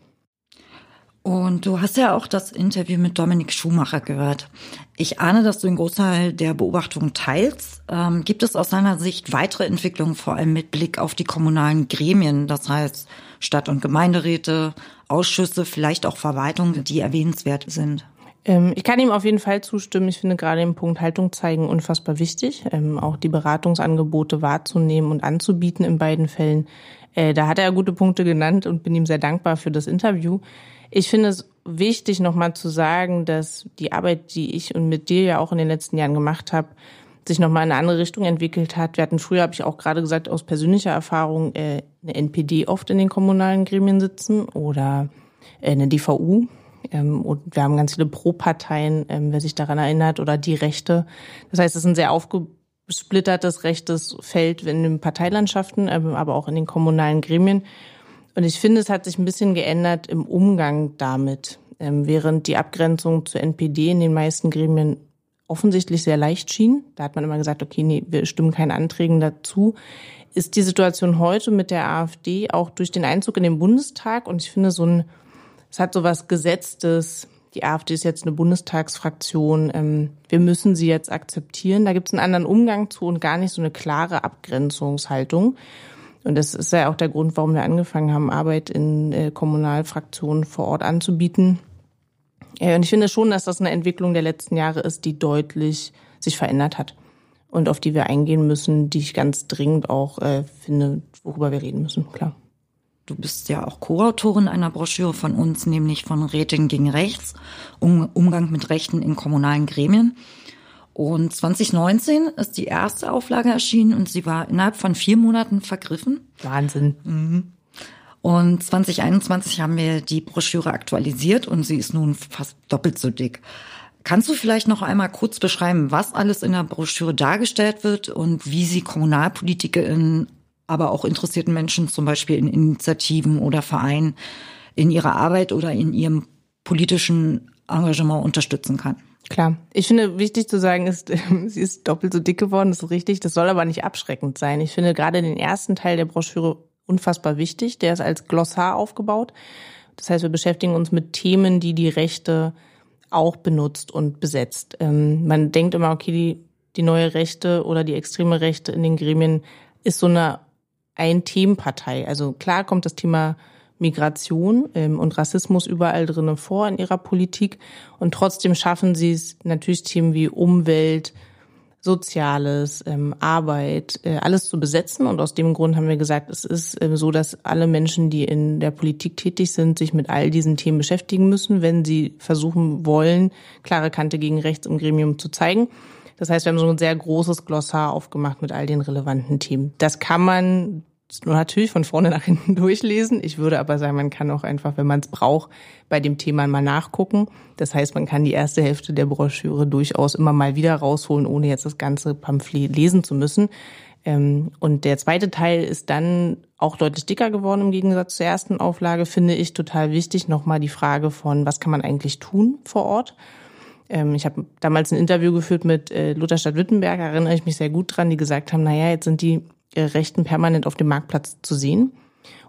Und du hast ja auch das Interview mit Dominik Schumacher gehört. Ich ahne, dass du einen Großteil der Beobachtungen teilst. Ähm, gibt es aus deiner Sicht weitere Entwicklungen, vor allem mit Blick auf die kommunalen Gremien, das heißt Stadt- und Gemeinderäte, Ausschüsse, vielleicht auch Verwaltungen, die erwähnenswert sind? Ähm, ich kann ihm auf jeden Fall zustimmen. Ich finde gerade den Punkt Haltung zeigen unfassbar wichtig, ähm, auch die Beratungsangebote wahrzunehmen und anzubieten in beiden Fällen. Äh, da hat er gute Punkte genannt und bin ihm sehr dankbar für das Interview. Ich finde es wichtig, nochmal zu sagen, dass die Arbeit, die ich und mit dir ja auch in den letzten Jahren gemacht habe, sich nochmal in eine andere Richtung entwickelt hat. Wir hatten früher, habe ich auch gerade gesagt, aus persönlicher Erfahrung äh, eine NPD oft in den kommunalen Gremien sitzen oder äh, eine DVU. Ähm, und wir haben ganz viele Pro-Parteien, ähm, wer sich daran erinnert, oder die Rechte. Das heißt, es ist ein sehr aufgesplittertes rechtes Feld in den Parteilandschaften, ähm, aber auch in den kommunalen Gremien. Und ich finde, es hat sich ein bisschen geändert im Umgang damit. Ähm, während die Abgrenzung zur NPD in den meisten Gremien offensichtlich sehr leicht schien, da hat man immer gesagt, okay, nee, wir stimmen keinen Anträgen dazu, ist die Situation heute mit der AfD auch durch den Einzug in den Bundestag und ich finde so ein, es hat so was Gesetztes, die AfD ist jetzt eine Bundestagsfraktion, ähm, wir müssen sie jetzt akzeptieren. Da gibt es einen anderen Umgang zu und gar nicht so eine klare Abgrenzungshaltung. Und das ist ja auch der Grund, warum wir angefangen haben, Arbeit in äh, Kommunalfraktionen vor Ort anzubieten. Äh, und ich finde schon, dass das eine Entwicklung der letzten Jahre ist, die deutlich sich verändert hat und auf die wir eingehen müssen, die ich ganz dringend auch äh, finde, worüber wir reden müssen, klar. Du bist ja auch Co-Autorin einer Broschüre von uns, nämlich von Rätin gegen Rechts, um, Umgang mit Rechten in kommunalen Gremien. Und 2019 ist die erste Auflage erschienen und sie war innerhalb von vier Monaten vergriffen. Wahnsinn. Mhm. Und 2021 haben wir die Broschüre aktualisiert und sie ist nun fast doppelt so dick. Kannst du vielleicht noch einmal kurz beschreiben, was alles in der Broschüre dargestellt wird und wie sie KommunalpolitikerInnen, aber auch interessierten Menschen, zum Beispiel in Initiativen oder Vereinen, in ihrer Arbeit oder in ihrem politischen Engagement unterstützen kann? Klar. Ich finde, wichtig zu sagen ist, sie ist doppelt so dick geworden, das ist richtig. Das soll aber nicht abschreckend sein. Ich finde gerade den ersten Teil der Broschüre unfassbar wichtig. Der ist als Glossar aufgebaut. Das heißt, wir beschäftigen uns mit Themen, die die Rechte auch benutzt und besetzt. Ähm, man denkt immer, okay, die, die neue Rechte oder die extreme Rechte in den Gremien ist so eine Ein-Themenpartei. Also klar kommt das Thema Migration ähm, und Rassismus überall drinnen vor in ihrer Politik. Und trotzdem schaffen sie es natürlich Themen wie Umwelt, Soziales, ähm, Arbeit, äh, alles zu besetzen. Und aus dem Grund haben wir gesagt, es ist äh, so, dass alle Menschen, die in der Politik tätig sind, sich mit all diesen Themen beschäftigen müssen, wenn sie versuchen wollen, klare Kante gegen rechts im Gremium zu zeigen. Das heißt, wir haben so ein sehr großes Glossar aufgemacht mit all den relevanten Themen. Das kann man natürlich von vorne nach hinten durchlesen. Ich würde aber sagen, man kann auch einfach, wenn man es braucht, bei dem Thema mal nachgucken. Das heißt, man kann die erste Hälfte der Broschüre durchaus immer mal wieder rausholen, ohne jetzt das ganze Pamphlet lesen zu müssen. Ähm, und der zweite Teil ist dann auch deutlich dicker geworden im Gegensatz zur ersten Auflage, finde ich total wichtig. Nochmal die Frage von, was kann man eigentlich tun vor Ort? Ähm, ich habe damals ein Interview geführt mit äh, Lutherstadt Wittenberg, erinnere ich mich sehr gut dran, die gesagt haben, naja, jetzt sind die Rechten permanent auf dem Marktplatz zu sehen.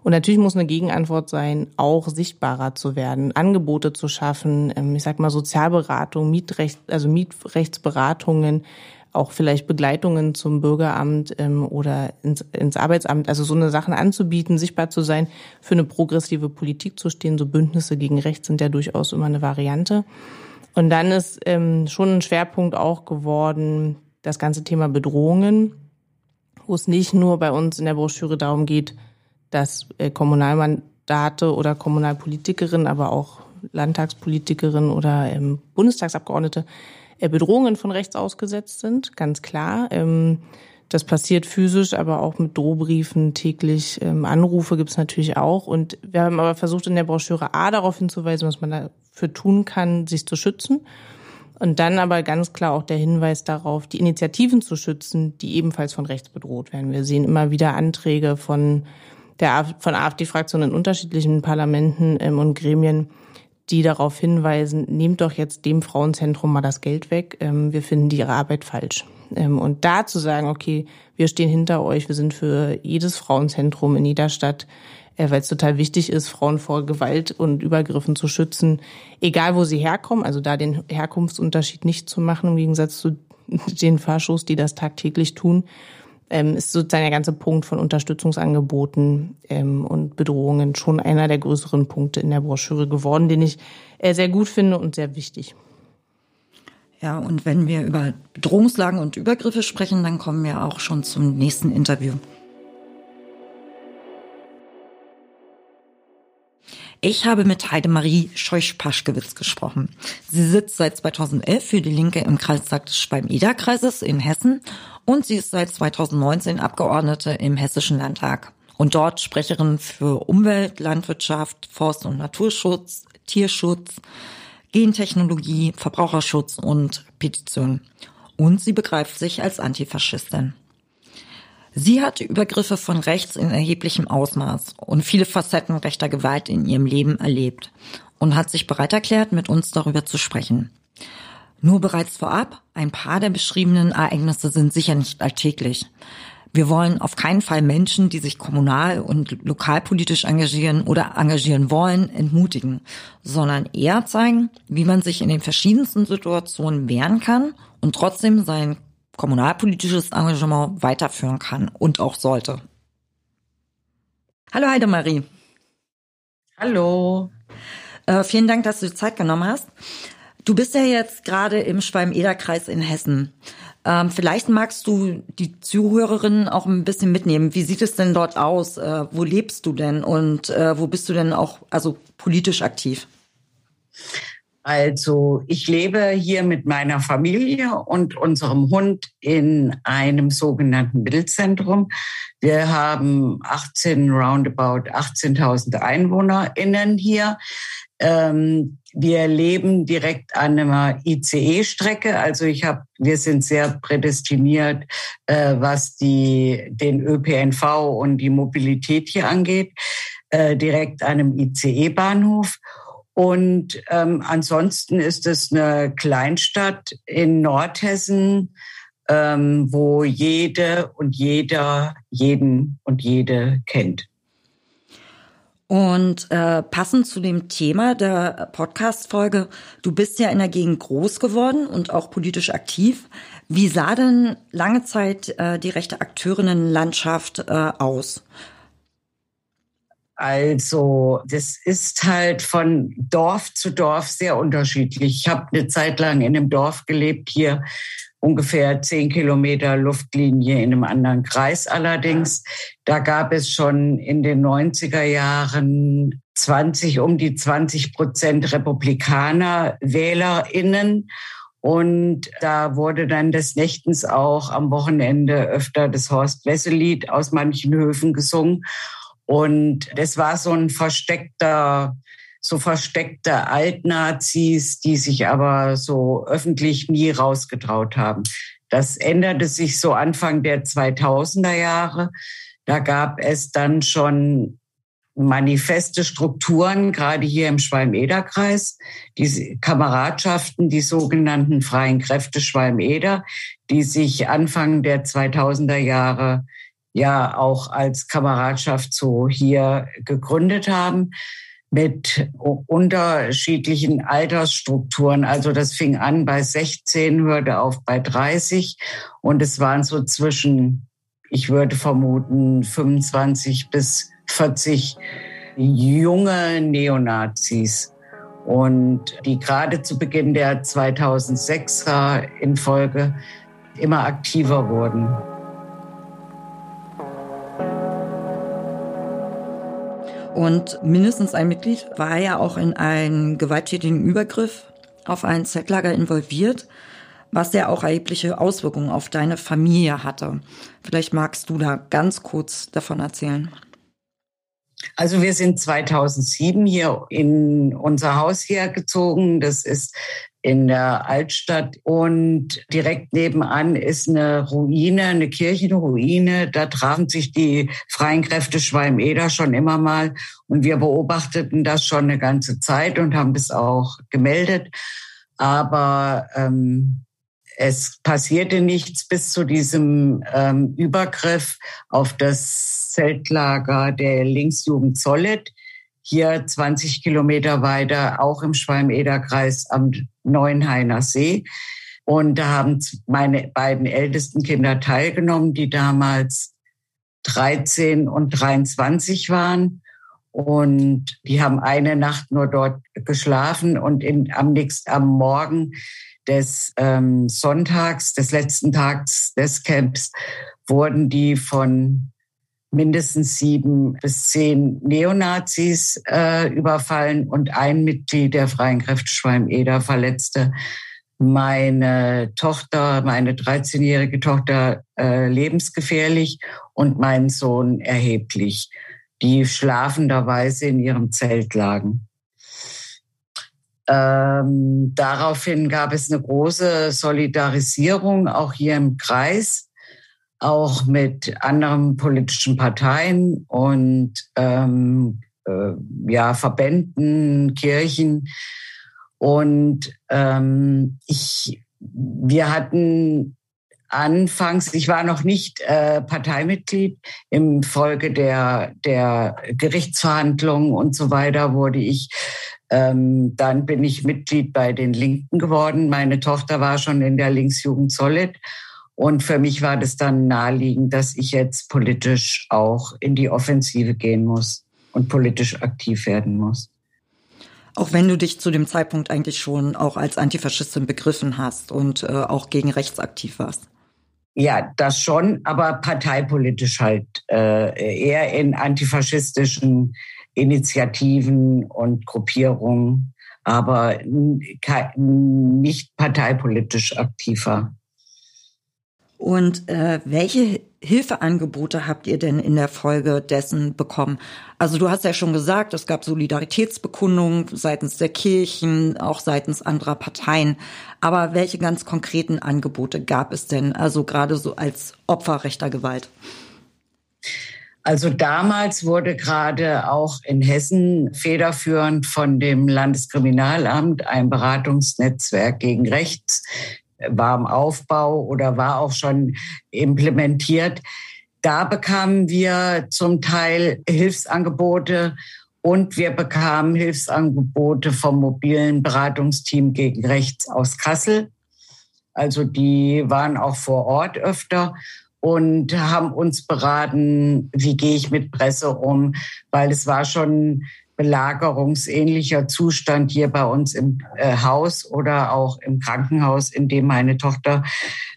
Und natürlich muss eine Gegenantwort sein, auch sichtbarer zu werden, Angebote zu schaffen, ähm, ich sag mal Sozialberatung, Mietrecht, also Mietrechtsberatungen, auch vielleicht Begleitungen zum Bürgeramt ähm, oder ins, ins Arbeitsamt, also so eine Sachen anzubieten, sichtbar zu sein, für eine progressive Politik zu stehen. So Bündnisse gegen Rechts sind ja durchaus immer eine Variante. Und dann ist ähm, schon ein Schwerpunkt auch geworden, das ganze Thema Bedrohungen wo es nicht nur bei uns in der Broschüre darum geht, dass äh, Kommunalmandate oder Kommunalpolitikerinnen, aber auch Landtagspolitikerinnen oder ähm, Bundestagsabgeordnete äh, Bedrohungen von rechts ausgesetzt sind, ganz klar. Ähm, Das passiert physisch, aber auch mit Drohbriefen täglich. Ähm, Anrufe gibt's natürlich auch. Und wir haben aber versucht, in der Broschüre A darauf hinzuweisen, was man dafür tun kann, sich zu schützen. Und dann aber ganz klar auch der Hinweis darauf, die Initiativen zu schützen, die ebenfalls von rechts bedroht werden. Wir sehen immer wieder Anträge von der von AfD-Fraktionen in unterschiedlichen Parlamenten ähm, und Gremien, die darauf hinweisen, nehmt doch jetzt dem Frauenzentrum mal das Geld weg. Ähm, wir finden die ihre Arbeit falsch. Ähm, und da zu sagen, okay, wir stehen hinter euch, wir sind für jedes Frauenzentrum in jeder Stadt, weil es total wichtig ist, Frauen vor Gewalt und Übergriffen zu schützen, egal wo sie herkommen, also da den Herkunftsunterschied nicht zu machen, im Gegensatz zu den Faschos, die das tagtäglich tun ähm, ist sozusagen der ganze Punkt von Unterstützungsangeboten ähm, und Bedrohungen schon einer der größeren Punkte in der Broschüre geworden, den ich äh, sehr gut finde und sehr wichtig. Ja, und wenn wir über Bedrohungslagen und Übergriffe sprechen, dann kommen wir auch schon zum nächsten Interview. Ich habe mit Heidemarie Scheuch-Paschkewitz gesprochen. Sie sitzt seit 2011 für die Linke im Kreistag des Schwalm-Eder-Kreises in Hessen und sie ist seit 2019 Abgeordnete im Hessischen Landtag und dort Sprecherin für Umwelt, Landwirtschaft, Forst- und Naturschutz, Tierschutz, Gentechnologie, Verbraucherschutz und Petition. Und sie begreift sich als Antifaschistin. Sie hat Übergriffe von rechts in erheblichem Ausmaß und viele Facetten rechter Gewalt in ihrem Leben erlebt und hat sich bereit erklärt, mit uns darüber zu sprechen. Nur bereits vorab, ein paar der beschriebenen Ereignisse sind sicher nicht alltäglich. Wir wollen auf keinen Fall Menschen, die sich kommunal und lokalpolitisch engagieren oder engagieren wollen, entmutigen, sondern eher zeigen, wie man sich in den verschiedensten Situationen wehren kann und trotzdem sein kommunalpolitisches Engagement weiterführen kann und auch sollte. Hallo Heidemarie. Hallo. Äh, vielen Dank, dass du die Zeit genommen hast. Du bist ja jetzt gerade im Schwalm-Eder-Kreis in Hessen. Ähm, vielleicht magst du die Zuhörerinnen auch ein bisschen mitnehmen. Wie sieht es denn dort aus? Äh, wo lebst du denn und äh, wo bist du denn auch also politisch aktiv? Also ich lebe hier mit meiner Familie und unserem Hund in einem sogenannten Mittelzentrum. Wir haben 18 roundabout 18.000 EinwohnerInnen hier. Ähm, wir leben direkt an einer ICE-Strecke. Also ich habe, wir sind sehr prädestiniert, äh, was die, den ÖPNV und die Mobilität hier angeht, äh, direkt an einem ICE-Bahnhof. Und ähm, ansonsten ist es eine Kleinstadt in Nordhessen, ähm, wo jede und jeder jeden und jede kennt. Und äh, passend zu dem Thema der Podcast-Folge, du bist ja in der Gegend groß geworden und auch politisch aktiv. Wie sah denn lange Zeit äh, die rechte Akteurinnenlandschaft äh, aus? Also das ist halt von Dorf zu Dorf sehr unterschiedlich. Ich habe eine Zeit lang in einem Dorf gelebt, hier ungefähr zehn Kilometer Luftlinie in einem anderen Kreis allerdings. Da gab es schon in den 90er Jahren 20, um die 20 Prozent Republikaner WählerInnen. Und da wurde dann des Nächtens auch am Wochenende öfter das Horst Wessel-Lied aus manchen Höfen gesungen. Und das war so ein versteckter so versteckte Altnazis, die sich aber so öffentlich nie rausgetraut haben. Das änderte sich so Anfang der 2000er Jahre. Da gab es dann schon manifeste Strukturen, gerade hier im Schwalm-Eder-Kreis, diese Kameradschaften, die sogenannten freien Kräfte Schwalm-Eder, die sich Anfang der 2000er Jahre ja auch als Kameradschaft so hier gegründet haben mit unterschiedlichen Altersstrukturen. Also das fing an bei 16, hörte auf bei 30 und es waren so zwischen, ich würde vermuten, 25 bis 40 junge Neonazis. Und die gerade zu Beginn der 2006er in Folge immer aktiver wurden. Und mindestens ein Mitglied war ja auch in einen gewalttätigen Übergriff auf ein Zeltlager involviert. was ja auch erhebliche Auswirkungen auf deine Familie hatte. Vielleicht magst du da ganz kurz davon erzählen. Also wir sind 2007 hier in unser Haus hier gezogen. Das ist in der Altstadt und direkt nebenan ist eine Ruine, eine Kirchenruine. Da trafen sich die freien Kräfte Schwalm-Eder schon immer mal und wir beobachteten das schon eine ganze Zeit und haben das auch gemeldet. Aber ähm, es passierte nichts bis zu diesem ähm, Übergriff auf das Zeltlager der Linksjugend Zollet. Hier 20 Kilometer weiter, auch im Schwalm-Eder-Kreis am Neuenhainer See. Und da haben meine beiden ältesten Kinder teilgenommen, die damals 13 und 23 waren. Und die haben eine Nacht nur dort geschlafen und in, am nächsten, am Morgen des ähm, Sonntags, des letzten Tags des Camps, wurden die von mindestens sieben bis zehn Neonazis äh, überfallen und ein Mitglied der Freien Kräfte Schwalm-Eder verletzte meine Tochter, meine 13-jährige Tochter äh, lebensgefährlich und meinen Sohn erheblich, die schlafenderweise in ihrem Zelt lagen. Ähm, daraufhin gab es eine große Solidarisierung auch hier im Kreis, auch mit anderen politischen Parteien und ähm, äh, ja, Verbänden, Kirchen. Und ähm, ich, wir hatten anfangs, ich war noch nicht äh, Parteimitglied, im Folge der, der Gerichtsverhandlungen und so weiter wurde ich ähm, dann bin ich Mitglied bei den Linken geworden. Meine Tochter war schon in der Linksjugend Solid. Und für mich war das dann naheliegend, dass ich jetzt politisch auch in die Offensive gehen muss und politisch aktiv werden muss. Auch wenn du dich zu dem Zeitpunkt eigentlich schon auch als Antifaschistin begriffen hast und äh, auch gegen rechts aktiv warst. Ja, das schon, aber parteipolitisch halt äh, eher in antifaschistischen Initiativen und Gruppierungen, aber nicht parteipolitisch aktiver. Und äh, welche Hilfeangebote habt ihr denn in der Folge dessen bekommen? Also du hast ja schon gesagt, es gab Solidaritätsbekundungen seitens der Kirchen, auch seitens anderer Parteien. Aber welche ganz konkreten Angebote gab es denn? Also gerade so als Opfer rechter Gewalt? Also damals wurde gerade auch in Hessen federführend von dem Landeskriminalamt ein Beratungsnetzwerk gegen Rechts war im Aufbau oder war auch schon implementiert. Da bekamen wir zum Teil Hilfsangebote und wir bekamen Hilfsangebote vom mobilen Beratungsteam gegen Rechts aus Kassel. Also die waren auch vor Ort öfter und haben uns beraten, wie gehe ich mit Presse um, weil es war schon belagerungsähnlicher Zustand hier bei uns im äh, Haus oder auch im Krankenhaus, in dem meine Tochter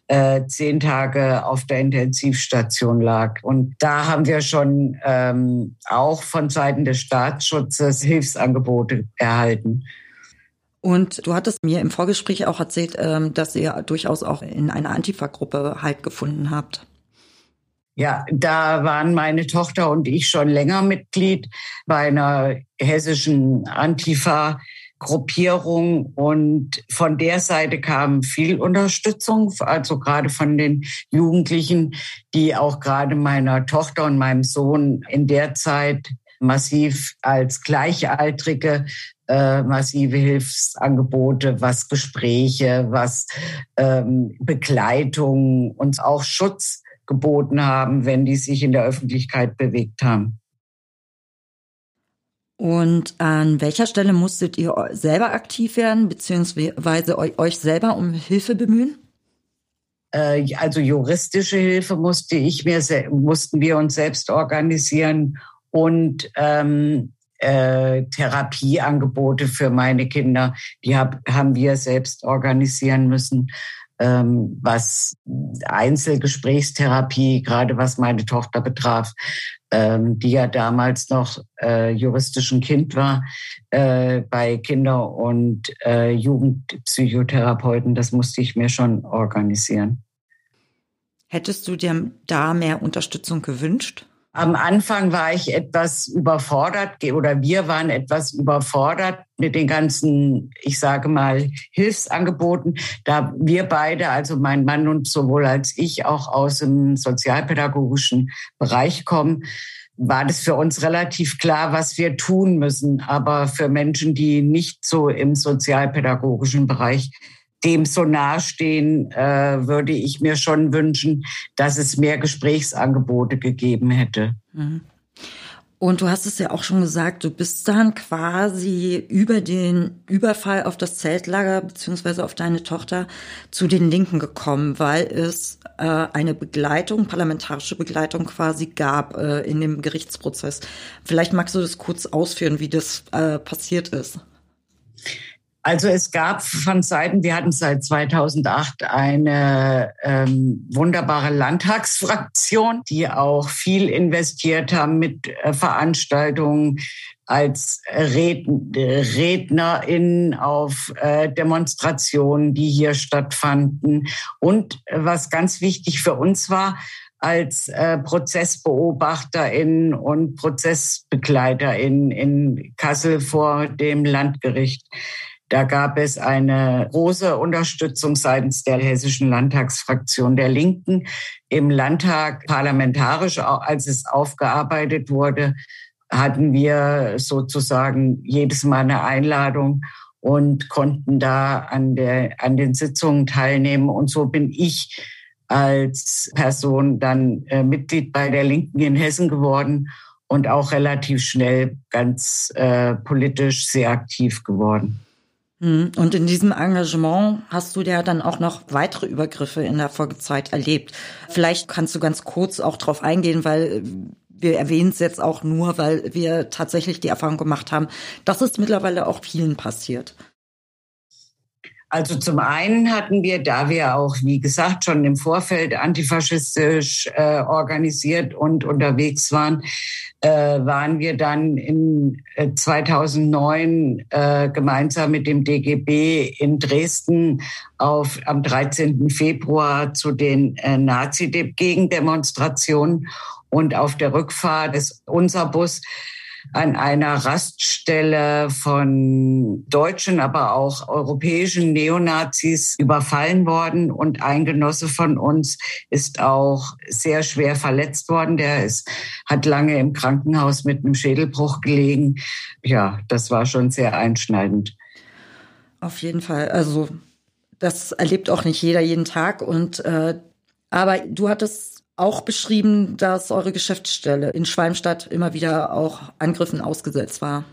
äh, zehn Tage auf der Intensivstation lag. Und da haben wir schon ähm, auch von Seiten des Staatsschutzes Hilfsangebote erhalten. Und du hattest mir im Vorgespräch auch erzählt, ähm, dass ihr durchaus auch in einer Antifa-Gruppe Halt gefunden habt. Ja, da waren meine Tochter und ich schon länger Mitglied bei einer hessischen Antifa. Gruppierung und von der Seite kam viel Unterstützung, also gerade von den Jugendlichen, die auch gerade meiner Tochter und meinem Sohn in der Zeit massiv als Gleichaltrige äh, massive Hilfsangebote, was Gespräche, was ähm, Begleitung und auch Schutz geboten haben, wenn die sich in der Öffentlichkeit bewegt haben. Und an welcher Stelle musstet ihr selber aktiv werden, beziehungsweise euch selber um Hilfe bemühen? Äh, also juristische Hilfe musste ich mir, mussten wir uns selbst organisieren und ähm, äh, Therapieangebote für meine Kinder, die hab, haben wir selbst organisieren müssen. Ähm, was Einzelgesprächstherapie, gerade was meine Tochter betraf, ähm, die ja damals noch äh, juristisch ein Kind war, äh, bei Kinder- und äh, Jugendpsychotherapeuten. Das musste ich mir schon organisieren. Hättest du dir da mehr Unterstützung gewünscht? Am Anfang war ich etwas überfordert oder wir waren etwas überfordert mit den ganzen, ich sage mal, Hilfsangeboten, da wir beide, also mein Mann und sowohl als ich auch aus dem sozialpädagogischen Bereich kommen, war das für uns relativ klar, was wir tun müssen. Aber für Menschen, die nicht so im sozialpädagogischen Bereich dem so nahestehen, äh, würde ich mir schon wünschen, dass es mehr Gesprächsangebote gegeben hätte. Mhm. Und du hast es ja auch schon gesagt, du bist dann quasi über den Überfall auf das Zeltlager beziehungsweise auf deine Tochter zu den Linken gekommen, weil es äh, eine Begleitung, parlamentarische Begleitung quasi gab äh, in dem Gerichtsprozess. Vielleicht magst du das kurz ausführen, wie das äh, passiert ist. Also es gab von Seiten, wir hatten seit 2008 eine ähm, wunderbare Landtagsfraktion, die auch viel investiert haben mit äh, Veranstaltungen als Red RednerInnen auf äh, Demonstrationen, die hier stattfanden. Und was ganz wichtig für uns war, als äh, ProzessbeobachterInnen und ProzessbegleiterInnen in Kassel vor dem Landgericht da gab es eine große Unterstützung seitens der hessischen Landtagsfraktion der Linken im Landtag parlamentarisch, als es aufgearbeitet wurde, hatten wir sozusagen jedes Mal eine Einladung und konnten da an, der, an den Sitzungen teilnehmen. Und so bin ich als Person dann äh, Mitglied bei der Linken in Hessen geworden und auch relativ schnell ganz äh, politisch sehr aktiv geworden. Hm. Und in diesem Engagement hast du ja dann auch noch weitere Übergriffe in der Folgezeit erlebt. Vielleicht kannst du ganz kurz auch drauf eingehen, weil wir erwähnen es jetzt auch nur, weil wir tatsächlich die Erfahrung gemacht haben, dass es mittlerweile auch vielen passiert. Also zum einen hatten wir, da wir auch, wie gesagt, schon im Vorfeld antifaschistisch äh, organisiert und unterwegs waren, äh, waren wir dann in äh, 2009 äh, gemeinsam mit dem DGB in Dresden auf, am 13. Februar zu den äh, Nazi-Gegendemonstrationen und auf der Rückfahrt ist unser Bus an einer Raststelle von deutschen, aber auch europäischen Neonazis überfallen worden und ein Genosse von uns ist auch sehr schwer verletzt worden. Der ist, hat lange im Krankenhaus mit einem Schädelbruch gelegen. Ja, das war schon sehr einschneidend. Auf jeden Fall. Also das erlebt auch nicht jeder jeden Tag und äh, aber du hattest auch beschrieben, dass eure Geschäftsstelle in Schwalmstadt immer wieder auch Angriffen ausgesetzt war.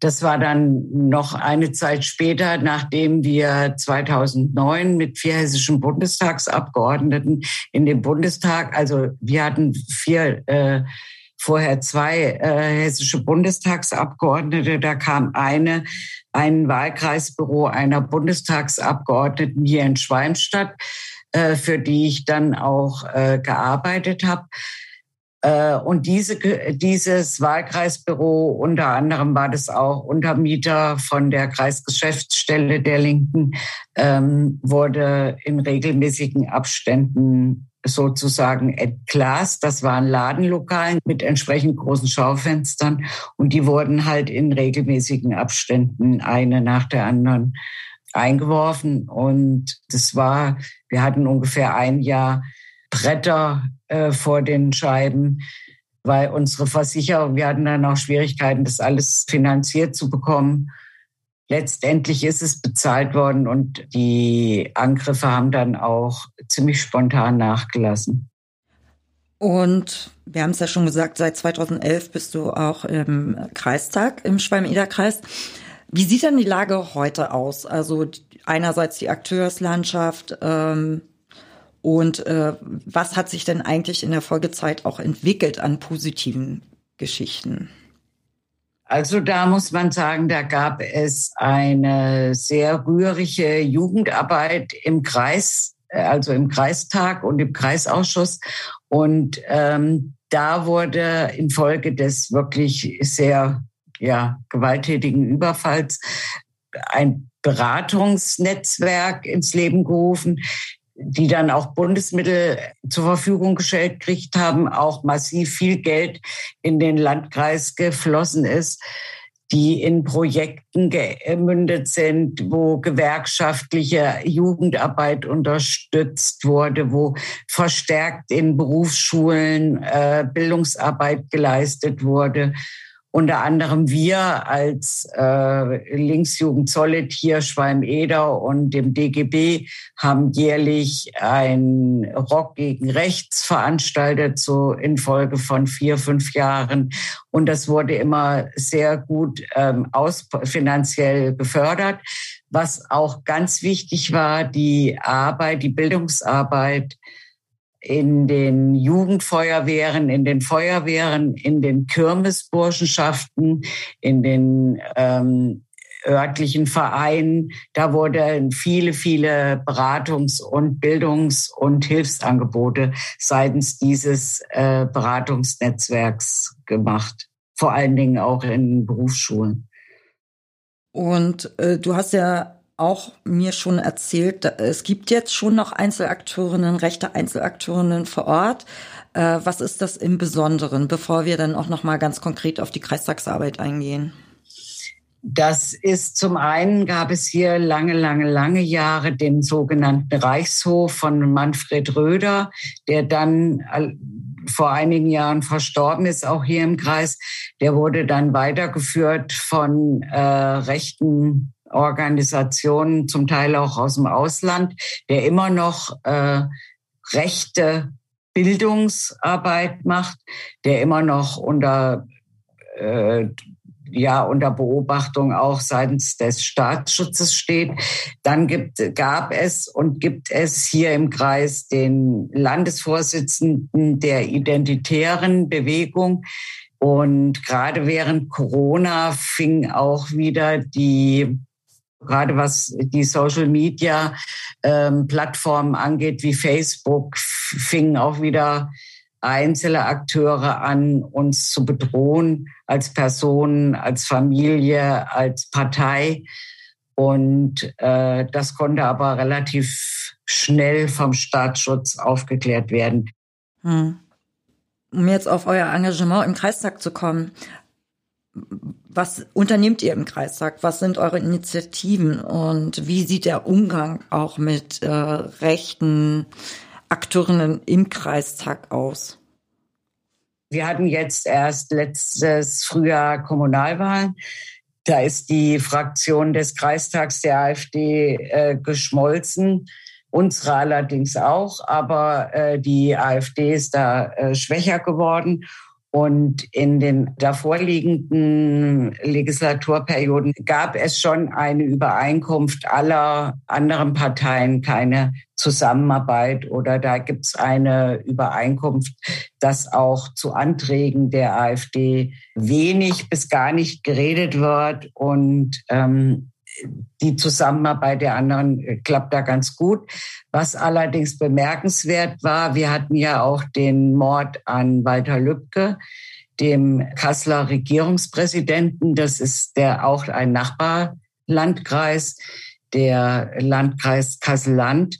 Das war dann noch eine Zeit später, nachdem wir 2009 mit vier hessischen Bundestagsabgeordneten in dem Bundestag, also wir hatten vier, äh, vorher zwei äh, hessische Bundestagsabgeordnete, da kam eine, ein Wahlkreisbüro einer Bundestagsabgeordneten hier in Schwalmstadt äh, für die ich dann auch äh, gearbeitet habe. Äh, und diese, dieses Wahlkreisbüro, unter anderem war das auch Untermieter von der Kreisgeschäftsstelle der Linken, ähm, wurde in regelmäßigen Abständen sozusagen entglast. Das waren Ladenlokalen mit entsprechend großen Schaufenstern und die wurden halt in regelmäßigen Abständen eine nach der anderen eingeworfen. Und das war, wir hatten ungefähr ein Jahr Bretter äh, vor den Scheiben, weil unsere Versicherung, wir hatten dann auch Schwierigkeiten, das alles finanziert zu bekommen. Letztendlich ist es bezahlt worden und die Angriffe haben dann auch ziemlich spontan nachgelassen. Und wir haben es ja schon gesagt, seit 2011 bist du auch im Kreistag, im Schwalm-Eder-Kreis. Wie sieht denn die Lage heute aus? Also einerseits die Akteurslandschaft ähm, und äh, was hat sich denn eigentlich in der Folgezeit auch entwickelt an positiven Geschichten? Also da muss man sagen, da gab es eine sehr rührige Jugendarbeit im Kreis, äh, also im Kreistag und im Kreisausschuss. Und ähm, da wurde infolge des wirklich sehr ja, gewalttätigen Überfalls ein Beratungsnetzwerk ins Leben gerufen, die dann auch Bundesmittel zur Verfügung gestellt kriegt haben, auch massiv viel Geld in den Landkreis geflossen ist, die in Projekten gemündet sind, wo gewerkschaftliche Jugendarbeit unterstützt wurde, wo verstärkt in Berufsschulen äh, Bildungsarbeit geleistet wurde unter anderem wir als äh, Linksjugend Zollet hier Schwalm-Eder und dem DGB haben jährlich ein Rock gegen Rechts veranstaltet, so in Folge von vier, fünf Jahren. Und das wurde immer sehr gut ähm, aus, finanziell gefördert. Was auch ganz wichtig war, die Arbeit, die Bildungsarbeit in den Jugendfeuerwehren, in den Feuerwehren, in den Kirmesburschenschaften, in den ähm, örtlichen Vereinen. Da wurden viele, viele Beratungs- und Bildungs- und Hilfsangebote seitens dieses äh, Beratungsnetzwerks gemacht. Vor allen Dingen auch in Berufsschulen. Und äh, du hast ja auch mir schon erzählt, es gibt jetzt schon noch Einzelakteurinnen, rechte Einzelakteurinnen vor Ort. Äh, was ist das im Besonderen, bevor wir dann auch noch mal ganz konkret auf die Kreistagsarbeit eingehen? Das ist zum einen gab es hier lange, lange, lange Jahre den sogenannten Reichshof von Manfred Röder, der dann vor einigen Jahren verstorben ist, auch hier im Kreis. Der wurde dann weitergeführt von äh, rechten Organisationen, zum Teil auch aus dem Ausland, der immer noch äh, rechte Bildungsarbeit macht, der immer noch unter äh, ja unter Beobachtung auch seitens des Staatsschutzes steht. Dann gibt, gab es und gibt es hier im Kreis den Landesvorsitzenden der identitären Bewegung. Und gerade während Corona fing auch wieder die gerade was die Social Media ähm, Plattformen angeht, wie Facebook, fingen auch wieder einzelne Akteure an, uns zu bedrohen als Personen, als Familie, als Partei. Und äh, das konnte aber relativ schnell vom Staatsschutz aufgeklärt werden. Hm. Um jetzt auf euer Engagement im Kreistag zu kommen, was unternehmt ihr im Kreistag? Was sind eure Initiativen und wie sieht der Umgang auch mit äh, rechten Akteurinnen im Kreistag aus? Wir hatten jetzt erst letztes Frühjahr Kommunalwahlen. Da ist die Fraktion des Kreistags der AfD äh, geschmolzen. Unsere allerdings auch, aber äh, die AfD ist da äh, schwächer geworden. Und in den davorliegenden Legislaturperioden gab es schon eine Übereinkunft aller anderen Parteien, keine Zusammenarbeit oder da gibt es eine Übereinkunft, dass auch zu Anträgen der AfD wenig bis gar nicht geredet wird. Und ähm, die Zusammenarbeit der anderen äh, klappt da ganz gut. Was allerdings bemerkenswert war, wir hatten ja auch den Mord an Walter Lübcke, dem Kasseler Regierungspräsidenten. Das ist der auch ein Nachbarlandkreis, der Landkreis Kassel-Land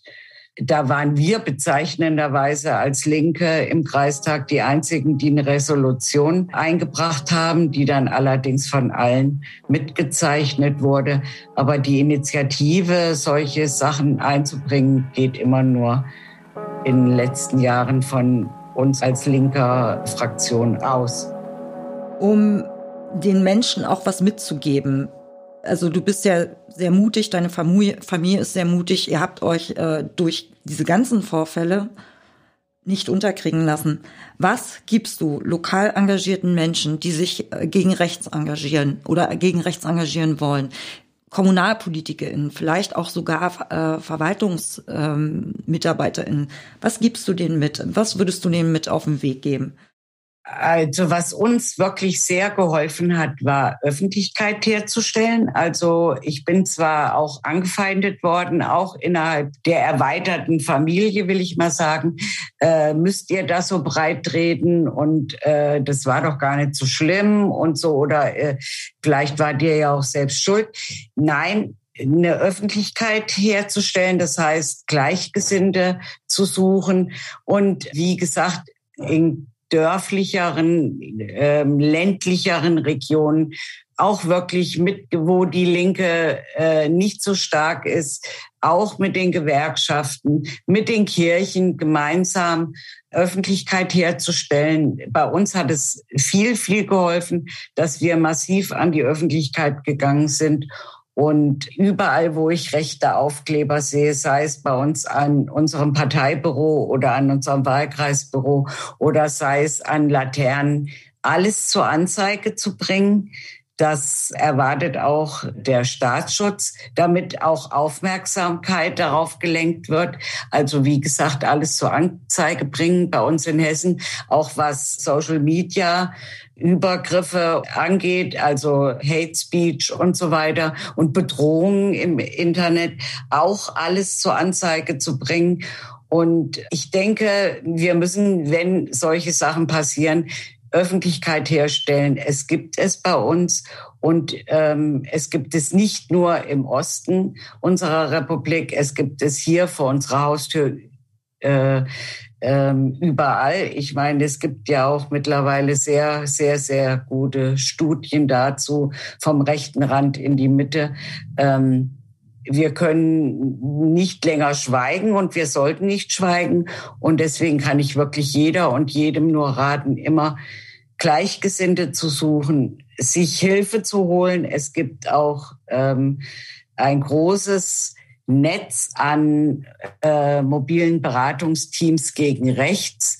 da waren wir bezeichnenderweise als Linke im Kreistag die einzigen, die eine Resolution eingebracht haben, die dann allerdings von allen mitgezeichnet wurde. Aber die Initiative, solche Sachen einzubringen, geht immer nur in den letzten Jahren von uns als linker Fraktion aus. Um den Menschen auch was mitzugeben, also du bist ja sehr mutig, deine Familie, ist sehr mutig. Ihr habt euch äh, durch diese ganzen Vorfälle nicht unterkriegen lassen. Was gibst du lokal engagierten Menschen, die sich äh, gegen rechts engagieren oder gegen rechts engagieren wollen? KommunalpolitikerInnen, vielleicht auch sogar äh, VerwaltungsmitarbeiterInnen. Ähm, Was gibst du denen mit? Was würdest du denen mit auf den Weg geben? Also was uns wirklich sehr geholfen hat, war Öffentlichkeit herzustellen. Also ich bin zwar auch angefeindet worden, auch innerhalb der erweiterten Familie, will ich mal sagen, äh, müsst ihr das so breit reden und äh, das war doch gar nicht so schlimm und so oder äh, vielleicht war dir ja auch selbst schuld. Nein, eine Öffentlichkeit herzustellen, das heißt Gleichgesinnte zu suchen und wie gesagt in dörflicheren, ähm, ländlicheren Regionen auch wirklich mit, wo die Linke äh, nicht so stark ist, auch mit den Gewerkschaften, mit den Kirchen gemeinsam Öffentlichkeit herzustellen. Bei uns hat es viel, viel geholfen, dass wir massiv an die Öffentlichkeit gegangen sind und überall, wo ich rechte Aufkleber sehe, sei es bei uns an unserem Parteibüro oder an unserem Wahlkreisbüro oder sei es an Laternen, alles zur Anzeige zu bringen. Das erwartet auch der Staatsschutz, damit auch Aufmerksamkeit darauf gelenkt wird. Also wie gesagt, alles zur Anzeige bringen bei uns in Hessen, auch was Social Media Übergriffe angeht, also Hate Speech und so weiter und Bedrohungen im Internet, auch alles zur Anzeige zu bringen. Und ich denke, wir müssen, wenn solche Sachen passieren, Öffentlichkeit herstellen. Es gibt es bei uns und ähm, es gibt es nicht nur im Osten unserer Republik, es gibt es hier vor unserer Haustür äh, ähm, überall. Ich meine, es gibt ja auch mittlerweile sehr, sehr, sehr gute Studien dazu, vom rechten Rand in die Mitte. Ähm, wir können nicht länger schweigen und wir sollten nicht schweigen. Und deswegen kann ich wirklich jeder und jedem nur raten, immer Gleichgesinnte zu suchen, sich Hilfe zu holen. Es gibt auch ähm, ein großes Netz an äh, mobilen Beratungsteams gegen rechts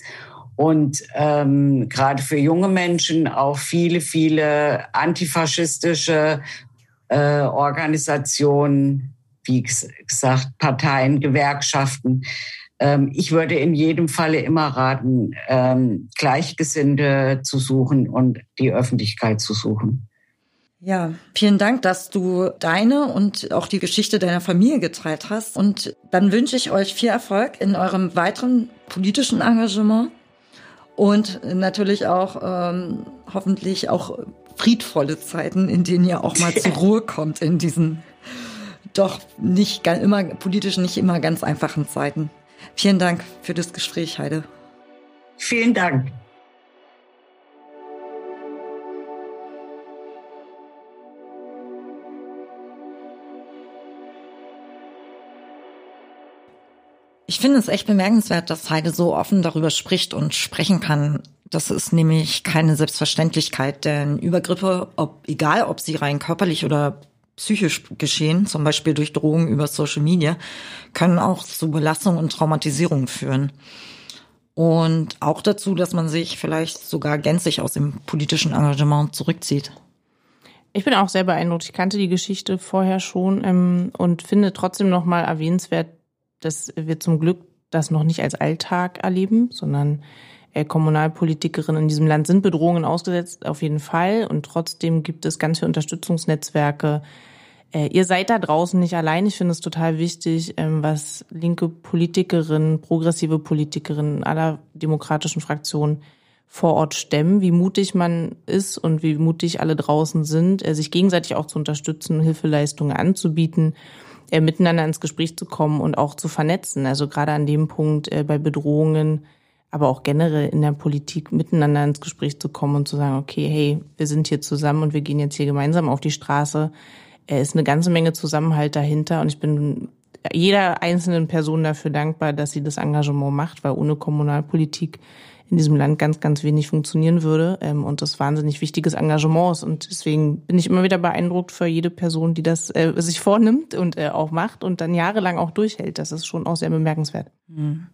und ähm, gerade für junge Menschen auch viele, viele antifaschistische äh, Organisationen, wie gesagt, Parteien, Gewerkschaften. Ähm, ich würde in jedem Falle immer raten, ähm, Gleichgesinnte zu suchen und die Öffentlichkeit zu suchen. Ja, vielen Dank, dass du deine und auch die Geschichte deiner Familie geteilt hast. Und dann wünsche ich euch viel Erfolg in eurem weiteren politischen Engagement und natürlich auch ähm, hoffentlich auch friedvolle Zeiten, in denen ihr auch mal zur Ruhe kommt in diesen doch nicht immer politisch nicht immer ganz einfachen Zeiten. Vielen Dank für das Gespräch, Heide. Vielen Dank. Ich finde es echt bemerkenswert, dass Heide so offen darüber spricht und sprechen kann. Das ist nämlich keine Selbstverständlichkeit, denn Übergriffe, ob, egal ob sie rein körperlich oder psychisch geschehen, zum Beispiel durch Drohungen über Social Media, können auch zu Belastung und Traumatisierung führen. Und auch dazu, dass man sich vielleicht sogar gänzlich aus dem politischen Engagement zurückzieht. Ich bin auch sehr beeindruckt. Ich kannte die Geschichte vorher schon ähm, und finde trotzdem nochmal erwähnenswert, dass wir zum Glück das noch nicht als Alltag erleben, sondern äh, Kommunalpolitikerinnen in diesem Land sind Bedrohungen ausgesetzt, auf jeden Fall. Und trotzdem gibt es ganz viele Unterstützungsnetzwerke. Äh, ihr seid da draußen nicht allein. Ich finde es total wichtig, ähm, was linke Politikerinnen, progressive Politikerinnen aller demokratischen Fraktionen vor Ort stemmen, wie mutig man ist und wie mutig alle draußen sind, äh, sich gegenseitig auch zu unterstützen, Hilfeleistungen anzubieten äh, miteinander ins Gespräch zu kommen und auch zu vernetzen. Also gerade an dem Punkt äh, bei Bedrohungen, aber auch generell in der Politik miteinander ins Gespräch zu kommen und zu sagen, okay, hey, wir sind hier zusammen und wir gehen jetzt hier gemeinsam auf die Straße. Er ist eine ganze Menge Zusammenhalt dahinter und ich bin jeder einzelnen Person dafür dankbar, dass sie das Engagement macht, weil ohne Kommunalpolitik in diesem Land ganz, ganz wenig funktionieren würde ähm, und das wahnsinnig wichtiges Engagement ist. Und deswegen bin ich immer wieder beeindruckt für jede Person, die das äh, sich vornimmt und äh, auch macht und dann jahrelang auch durchhält. Das ist schon auch sehr bemerkenswert. Mhm.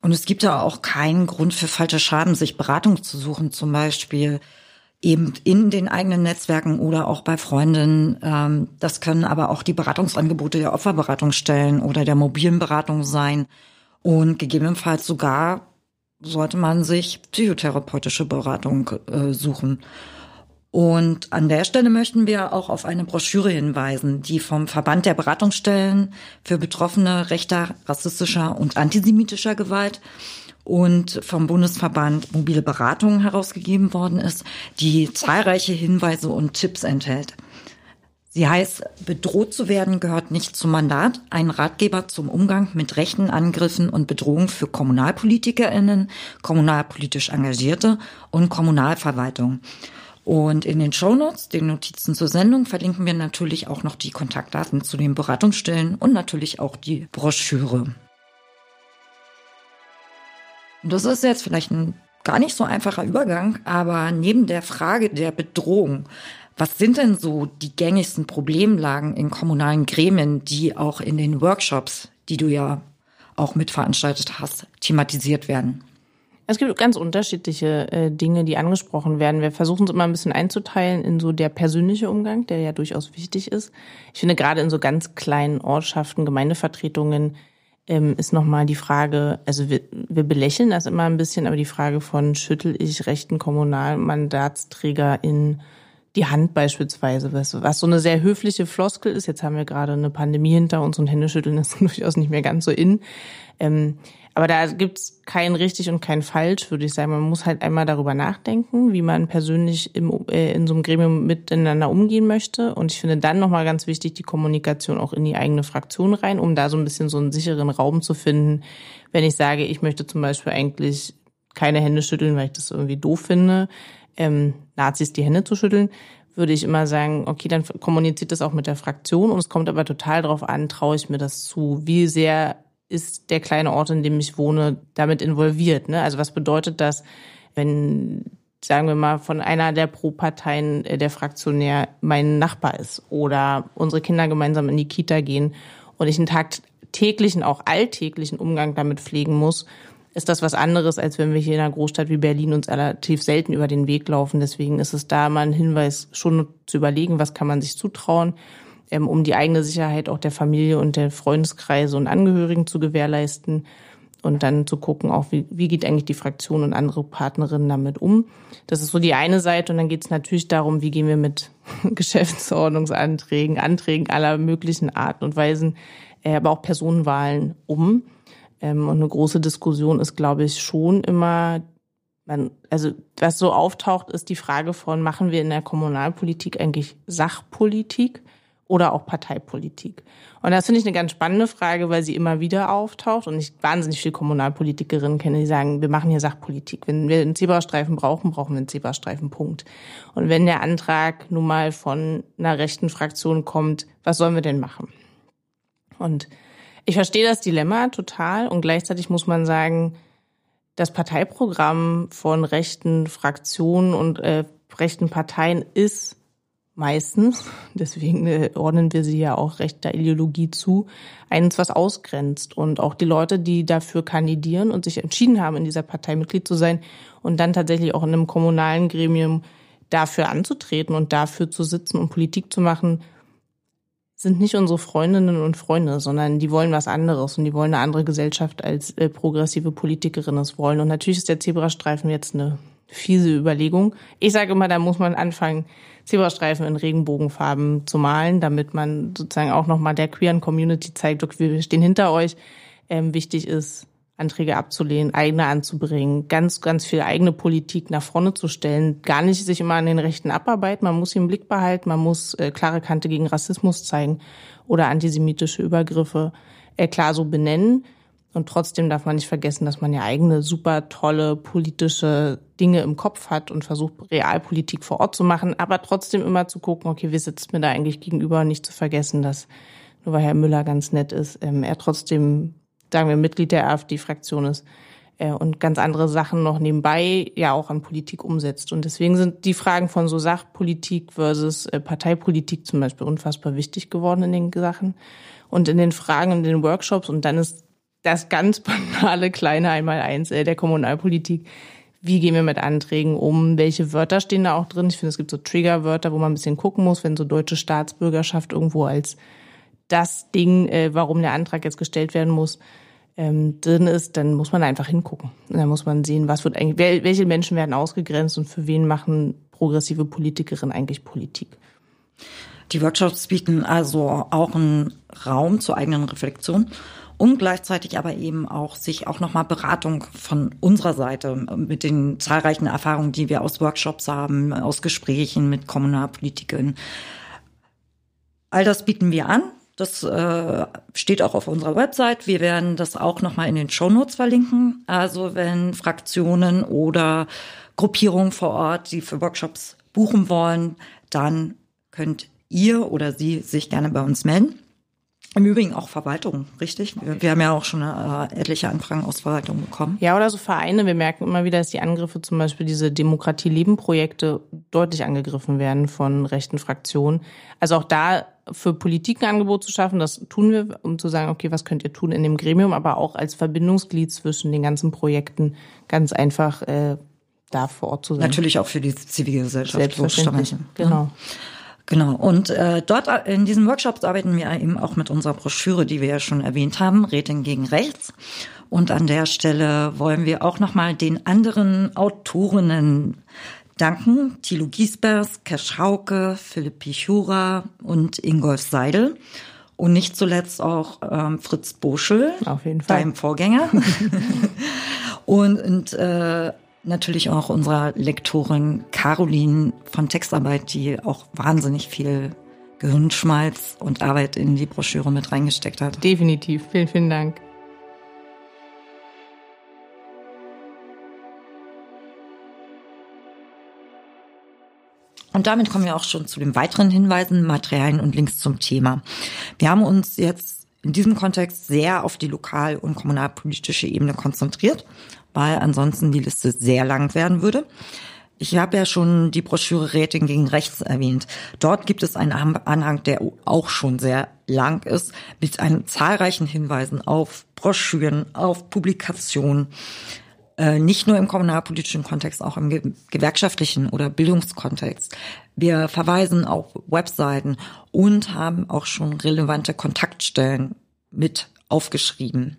Und es gibt ja auch keinen Grund für falsche Schaden, sich Beratung zu suchen, zum Beispiel eben in den eigenen Netzwerken oder auch bei Freundinnen. Ähm, das können aber auch die Beratungsangebote der Opferberatungsstellen oder der mobilen Beratung sein und gegebenenfalls sogar sollte man sich psychotherapeutische Beratung äh, suchen. Und an der Stelle möchten wir auch auf eine Broschüre hinweisen, die vom Verband der Beratungsstellen für Betroffene rechter, rassistischer und antisemitischer Gewalt und vom Bundesverband Mobile Beratung herausgegeben worden ist, die zahlreiche Hinweise und Tipps enthält. Sie heißt, bedroht zu werden gehört nicht zum Mandat, ein Ratgeber zum Umgang mit rechten Angriffen und Bedrohungen für KommunalpolitikerInnen, kommunalpolitisch Engagierte und Kommunalverwaltung. Und in den Shownotes, den Notizen zur Sendung, verlinken wir natürlich auch noch die Kontaktdaten zu den Beratungsstellen und natürlich auch die Broschüre. Und das ist jetzt vielleicht ein gar nicht so einfacher Übergang, aber neben der Frage der Bedrohung, was sind denn so die gängigsten Problemlagen in kommunalen Gremien, die auch in den Workshops, die du ja auch mitveranstaltet hast, thematisiert werden? Es gibt ganz unterschiedliche äh, Dinge, die angesprochen werden. Wir versuchen es immer ein bisschen einzuteilen in so der persönliche Umgang, der ja durchaus wichtig ist. Ich finde gerade in so ganz kleinen Ortschaften, Gemeindevertretungen ähm, ist nochmal die Frage, also wir, wir belächeln das immer ein bisschen, aber die Frage von schüttel ich rechten Kommunalmandatsträger in die Hand beispielsweise, was, was so eine sehr höfliche Floskel ist. Jetzt haben wir gerade eine Pandemie hinter uns und Händeschütteln ist durchaus nicht mehr ganz so in. Ähm, aber da gibt's kein richtig und kein falsch, würde ich sagen. Man muss halt einmal darüber nachdenken, wie man persönlich im, äh, in so einem Gremium miteinander umgehen möchte. Und ich finde dann nochmal ganz wichtig, die Kommunikation auch in die eigene Fraktion rein, um da so ein bisschen so einen sicheren Raum zu finden. Wenn ich sage, ich möchte zum Beispiel eigentlich keine Hände schütteln, weil ich das irgendwie doof finde, ähm, Nazis die Hände zu schütteln, würde ich immer sagen, okay, dann kommuniziert das auch mit der Fraktion und es kommt aber total darauf an, traue ich mir das zu, wie sehr ist der kleine Ort, in dem ich wohne, damit involviert. Ne? Also was bedeutet das, wenn, sagen wir mal, von einer der Pro-Parteien äh, der Fraktionär mein Nachbar ist oder unsere Kinder gemeinsam in die Kita gehen und ich einen tagtäglichen, auch alltäglichen Umgang damit pflegen muss, ist das was anderes, als wenn wir hier in einer Großstadt wie Berlin uns relativ selten über den Weg laufen. Deswegen ist es da mal ein Hinweis, schon zu überlegen, was kann man sich zutrauen ähm, um die eigene Sicherheit auch der Familie und der Freundeskreise und Angehörigen zu gewährleisten und dann zu gucken, auch wie, wie geht eigentlich die Fraktion und andere Partnerinnen damit um. Das ist so die eine Seite und dann geht es natürlich darum, wie gehen wir mit Geschäftsordnungsanträgen, Anträgen aller möglichen Arten und Weisen, äh, aber auch Personenwahlen um. Ähm, und eine große Diskussion ist, glaube ich, schon immer man, also was so auftaucht, ist die Frage von, machen wir in der Kommunalpolitik eigentlich Sachpolitik oder auch Parteipolitik? Und das finde ich eine ganz spannende Frage, weil sie immer wieder auftaucht und ich wahnsinnig viele Kommunalpolitikerinnen kenne, die sagen, wir machen hier Sachpolitik. Wenn wir einen Zebrastreifen brauchen, brauchen wir einen Zebrastreifen, Punkt. Und wenn der Antrag nun mal von einer rechten Fraktion kommt, was sollen wir denn machen? Und ich verstehe das Dilemma total und gleichzeitig muss man sagen, das Parteiprogramm von rechten Fraktionen und äh, rechten Parteien ist meistens, deswegen äh, ordnen wir sie ja auch rechter Ideologie zu, eins, was ausgrenzt. Und auch die Leute, die dafür kandidieren und sich entschieden haben, in dieser Partei Mitglied zu sein und dann tatsächlich auch in einem kommunalen Gremium dafür anzutreten und dafür zu sitzen und Politik zu machen, sind nicht unsere Freundinnen und Freunde, sondern die wollen was anderes und die wollen eine andere Gesellschaft als äh, progressive Politikerinnen es wollen. Und natürlich ist der Zebrastreifen jetzt eine fiese Überlegung. Ich sage immer, da muss man anfangen, Zebrastreifen in Regenbogenfarben zu malen, damit man sozusagen auch nochmal der queeren Community zeigt, okay, wir stehen hinter euch. Ähm, wichtig ist, Anträge abzulehnen, eigene anzubringen, ganz, ganz viel eigene Politik nach vorne zu stellen, gar nicht sich immer an den Rechten abarbeiten. Man muss sie im Blick behalten, man muss äh, klare Kante gegen Rassismus zeigen oder antisemitische Übergriffe äh, klar so benennen. Und trotzdem darf man nicht vergessen, dass man ja eigene super tolle politische Dinge im Kopf hat und versucht, Realpolitik vor Ort zu machen, aber trotzdem immer zu gucken, okay, wie sitzt mir da eigentlich gegenüber und nicht zu vergessen, dass nur weil Herr Müller ganz nett ist, ähm, er trotzdem, sagen wir, Mitglied der AfD-Fraktion ist äh, und ganz andere Sachen noch nebenbei ja auch an Politik umsetzt. Und deswegen sind die Fragen von so Sachpolitik versus äh, Parteipolitik zum Beispiel unfassbar wichtig geworden in den Sachen. Und in den Fragen, in den Workshops, und dann ist das ganz banale kleine Einmaleins äh, der Kommunalpolitik. Wie gehen wir mit Anträgen um? Welche Wörter stehen da auch drin? Ich finde, es gibt so Triggerwörter, wo man ein bisschen gucken muss, wenn so deutsche Staatsbürgerschaft irgendwo als das Ding, warum der Antrag jetzt gestellt werden muss, ähm, drin ist, dann muss man einfach hingucken. Und dann muss man sehen, was wird eigentlich, welche Menschen werden ausgegrenzt und für wen machen progressive Politikerinnen eigentlich Politik. Die Workshops bieten also auch einen Raum zur eigenen Reflexion und gleichzeitig aber eben auch sich auch nochmal Beratung von unserer Seite mit den zahlreichen Erfahrungen, die wir aus Workshops haben, aus Gesprächen mit Kommunalpolitikern. All das bieten wir an. Das äh, steht auch auf unserer Website. Wir werden das auch nochmal in den Show Notes verlinken. Also wenn Fraktionen oder Gruppierungen vor Ort, die für Workshops buchen wollen, dann könnt ihr oder sie sich gerne bei uns melden. Im Übrigen auch Verwaltung, richtig? Wir haben ja auch schon äh, etliche Anfragen aus Verwaltung bekommen. Ja, oder so Vereine. Wir merken immer wieder, dass die Angriffe, zum Beispiel diese Demokratie-Leben-Projekte, deutlich angegriffen werden von rechten Fraktionen. Also auch da für Politik ein Angebot zu schaffen, das tun wir, um zu sagen, okay, was könnt ihr tun in dem Gremium, aber auch als Verbindungsglied zwischen den ganzen Projekten ganz einfach äh, da vor Ort zu sein. Natürlich auch für die Zivilgesellschaft. Selbstverständlich, genau. Ja. Genau. Und äh, dort in diesen Workshops arbeiten wir eben auch mit unserer Broschüre, die wir ja schon erwähnt haben, Rätin gegen Rechts. Und an der Stelle wollen wir auch nochmal den anderen Autorinnen danken. Thilo Giesbers, Kesch Hauke, Philipp Pichura und Ingolf Seidel. Und nicht zuletzt auch ähm, Fritz Boschel, Auf jeden Fall. deinem Vorgänger. und und äh, natürlich auch unserer Lektorin Caroline von Textarbeit, die auch wahnsinnig viel Gehirnschmalz und Arbeit in die Broschüre mit reingesteckt hat. Definitiv. Vielen, vielen Dank. Und damit kommen wir auch schon zu den weiteren Hinweisen, Materialien und Links zum Thema. Wir haben uns jetzt in diesem Kontext sehr auf die lokal- und kommunalpolitische Ebene konzentriert weil ansonsten die Liste sehr lang werden würde. Ich habe ja schon die Broschüre Rating gegen Rechts erwähnt. Dort gibt es einen Anhang, der auch schon sehr lang ist, mit einem zahlreichen Hinweisen auf Broschüren, auf Publikationen, äh, nicht nur im kommunalpolitischen Kontext, auch im gewerkschaftlichen oder Bildungskontext. Wir verweisen auf Webseiten und haben auch schon relevante Kontaktstellen mit aufgeschrieben.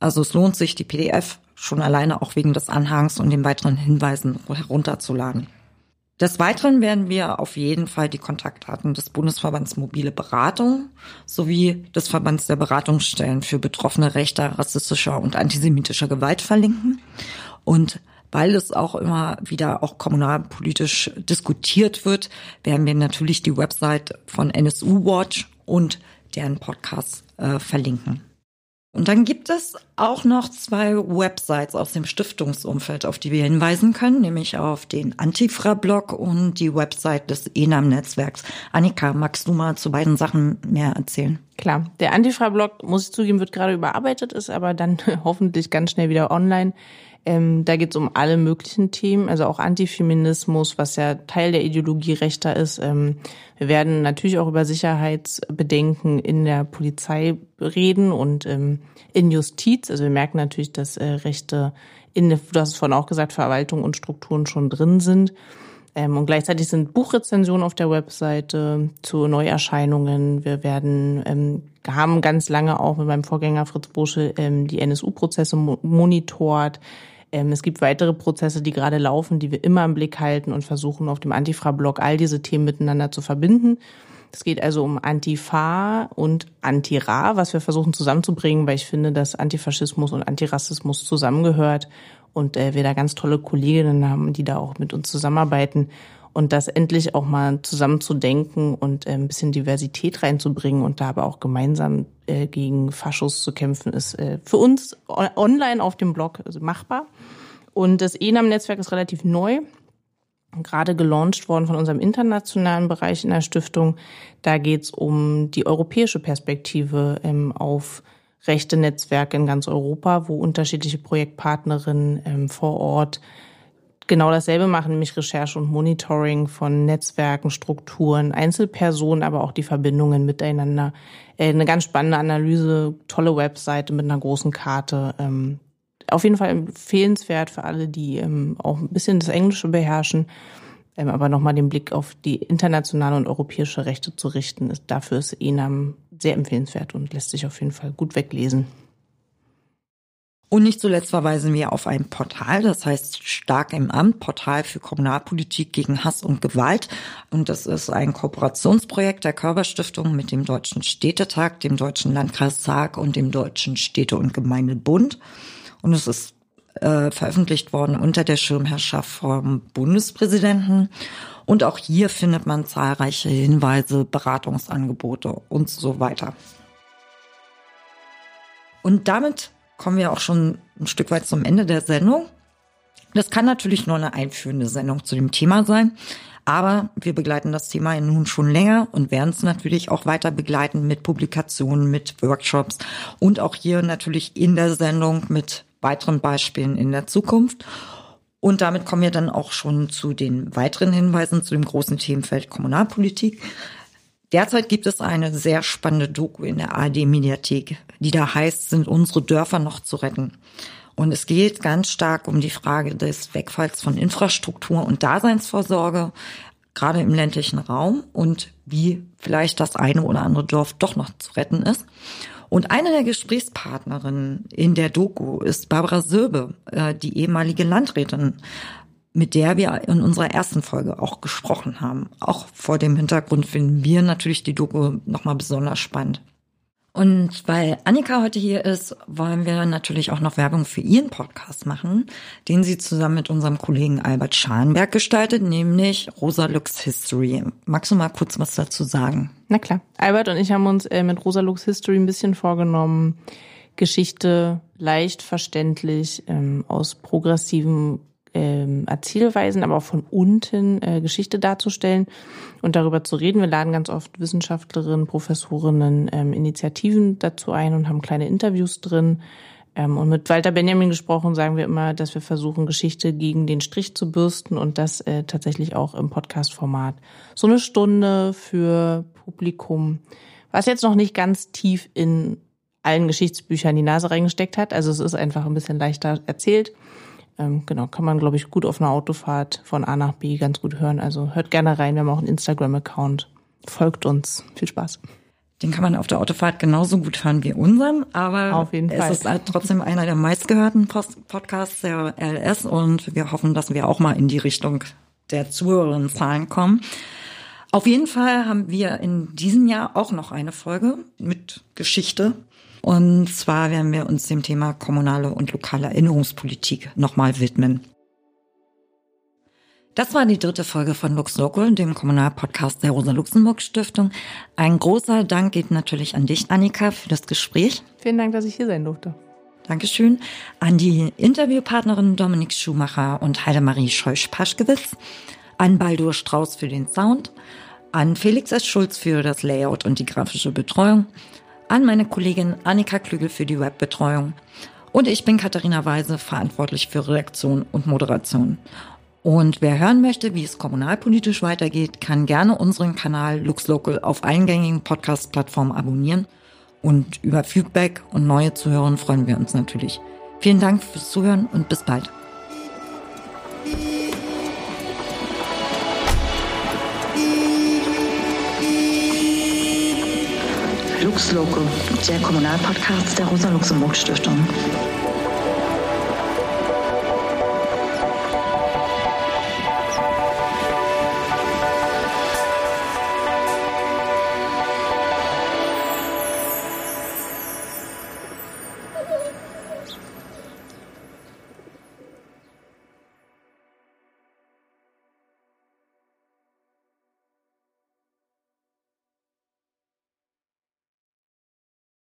Also es lohnt sich, die PDF schon alleine auch wegen des Anhangs und den weiteren Hinweisen herunterzuladen. Des Weiteren werden wir auf jeden Fall die Kontaktdaten des Bundesverbands Mobile Beratung sowie des Verbands der Beratungsstellen für Betroffene rechter, rassistischer und antisemitischer Gewalt verlinken. Und weil es auch immer wieder auch kommunalpolitisch diskutiert wird, werden wir natürlich die Website von NSU Watch und deren Podcast äh, verlinken. Und dann gibt es auch noch zwei Websites aus dem Stiftungsumfeld, auf die wir hinweisen können, nämlich auf den Antifra-Blog und die Website des ENAM-Netzwerks. Annika, magst du mal zu beiden Sachen mehr erzählen? Klar, der Antifra-Blog, muss ich zugeben, wird gerade überarbeitet, ist aber dann hoffentlich ganz schnell wieder online. Ähm, da geht es um alle möglichen Themen, also auch Antifeminismus, was ja Teil der Ideologie rechter ist. Ähm, wir werden natürlich auch über Sicherheitsbedenken in der Polizei reden und ähm, in Justiz. Also wir merken natürlich, dass äh, Rechte in, du hast es vorhin auch gesagt, Verwaltung und Strukturen schon drin sind. Ähm, und gleichzeitig sind Buchrezensionen auf der Webseite zu Neuerscheinungen. Wir werden, ähm, haben ganz lange auch mit meinem Vorgänger Fritz Bursche ähm, die NSU-Prozesse monitort. Ähm, es gibt weitere Prozesse, die gerade laufen, die wir immer im Blick halten und versuchen auf dem Antifra-Blog all diese Themen miteinander zu verbinden. Es geht also um Antifa und Antira, was wir versuchen zusammenzubringen, weil ich finde, dass Antifaschismus und Antirassismus zusammengehört und äh, wir da ganz tolle Kolleginnen haben, die da auch mit uns zusammenarbeiten und das endlich auch mal zusammen zu denken und äh, ein bisschen Diversität reinzubringen und da aber auch gemeinsam äh, gegen Faschos zu kämpfen, ist äh, für uns online auf dem Blog also machbar. Und das ENAM-Netzwerk ist relativ neu, gerade gelauncht worden von unserem internationalen Bereich in der Stiftung. Da geht es um die europäische Perspektive ähm, auf rechte Netzwerke in ganz Europa, wo unterschiedliche Projektpartnerinnen ähm, vor Ort genau dasselbe machen, nämlich Recherche und Monitoring von Netzwerken, Strukturen, Einzelpersonen, aber auch die Verbindungen miteinander. Äh, eine ganz spannende Analyse, tolle Webseite mit einer großen Karte. Ähm, auf jeden Fall empfehlenswert für alle, die ähm, auch ein bisschen das Englische beherrschen, ähm, aber nochmal den Blick auf die internationale und europäische Rechte zu richten. Dafür ist ENAM sehr empfehlenswert und lässt sich auf jeden Fall gut weglesen. Und nicht zuletzt verweisen wir auf ein Portal, das heißt Stark im Amt, Portal für Kommunalpolitik gegen Hass und Gewalt. Und das ist ein Kooperationsprojekt der Körperstiftung mit dem Deutschen Städtetag, dem Deutschen Landkreistag und dem Deutschen Städte- und Gemeindebund. Und es ist äh, veröffentlicht worden unter der Schirmherrschaft vom Bundespräsidenten. Und auch hier findet man zahlreiche Hinweise, Beratungsangebote und so weiter. Und damit kommen wir auch schon ein Stück weit zum Ende der Sendung. Das kann natürlich nur eine einführende Sendung zu dem Thema sein, aber wir begleiten das Thema nun schon länger und werden es natürlich auch weiter begleiten mit Publikationen, mit Workshops und auch hier natürlich in der Sendung mit weiteren Beispielen in der Zukunft. Und damit kommen wir dann auch schon zu den weiteren Hinweisen zu dem großen Themenfeld Kommunalpolitik. Derzeit gibt es eine sehr spannende Doku in der ARD-Mediathek, die da heißt, sind unsere Dörfer noch zu retten? Und es geht ganz stark um die Frage des Wegfalls von Infrastruktur und Daseinsvorsorge, gerade im ländlichen Raum und wie vielleicht das eine oder andere Dorf doch noch zu retten ist. Und eine der Gesprächspartnerinnen in der Doku ist Barbara Söbe, äh, die ehemalige Landrätin mit der wir in unserer ersten Folge auch gesprochen haben. Auch vor dem Hintergrund finden wir natürlich die Doku nochmal besonders spannend. Und weil Annika heute hier ist, wollen wir natürlich auch noch Werbung für ihren Podcast machen, den sie zusammen mit unserem Kollegen Albert Schalenberg gestaltet, nämlich Rosa Lux History. Magst du mal kurz was dazu sagen? Na klar. Albert und ich haben uns äh, mit Rosa Lux History ein bisschen vorgenommen, Geschichte leicht verständlich ähm, aus progressiven ähm, Erzählweisen, aber auch von unten äh, Geschichte darzustellen und darüber zu reden. Wir laden ganz oft Wissenschaftlerinnen, Professorinnen, ähm, Initiativen dazu ein und haben kleine Interviews drin. Ähm, und mit Walter Benjamin gesprochen sagen wir immer, dass wir versuchen, Geschichte gegen den Strich zu bürsten und das äh, tatsächlich auch im Podcast-Format. So eine Stunde für Publikum, was jetzt noch nicht ganz tief in allen Geschichtsbüchern die Nase reingesteckt hat. Also es ist einfach ein bisschen leichter erzählt ähm, genau, kann man, glaube ich, gut auf einer Autofahrt von A nach B ganz gut hören. Also hört gerne rein, wir haben auch einen Instagram-Account. Folgt uns. Viel Spaß. Den kann man auf der Autofahrt genauso gut hören wie unseren, aber auf jeden Fall. es ist halt trotzdem einer der meistgehörten Podcasts der LS und wir hoffen, dass wir auch mal in die Richtung der Zuhörerinnenzahlen kommen. Auf jeden Fall haben wir in diesem Jahr auch noch eine Folge mit Geschichte und zwar werden wir uns dem Thema kommunale und lokale Erinnerungspolitik nochmal widmen. Das war die dritte Folge von Lux Local, dem Kommunalpodcast der Rosa-Luxemburg-Stiftung. Ein großer Dank geht natürlich an dich, Annika, für das Gespräch. Vielen Dank, dass ich hier sein durfte. Dankeschön. An die Interviewpartnerin Dominik Schumacher und Heidemarie Scheusch-Paschkewitz. An Baldur Strauß für den Sound. An Felix S. Schulz für das Layout und die grafische Betreuung an meine Kollegin Annika Klügel für die Webbetreuung. Und ich bin Katharina Weise, verantwortlich für Redaktion und Moderation. Und wer hören möchte, wie es kommunalpolitisch weitergeht, kann gerne unseren Kanal LuxLocal auf eingängigen Podcast-Plattformen abonnieren. Und über Feedback und neue Zuhörer freuen wir uns natürlich. Vielen Dank fürs Zuhören und bis bald. Lux Loco, der Kommunalpodcast der Rosa-Luxemburg-Stiftung.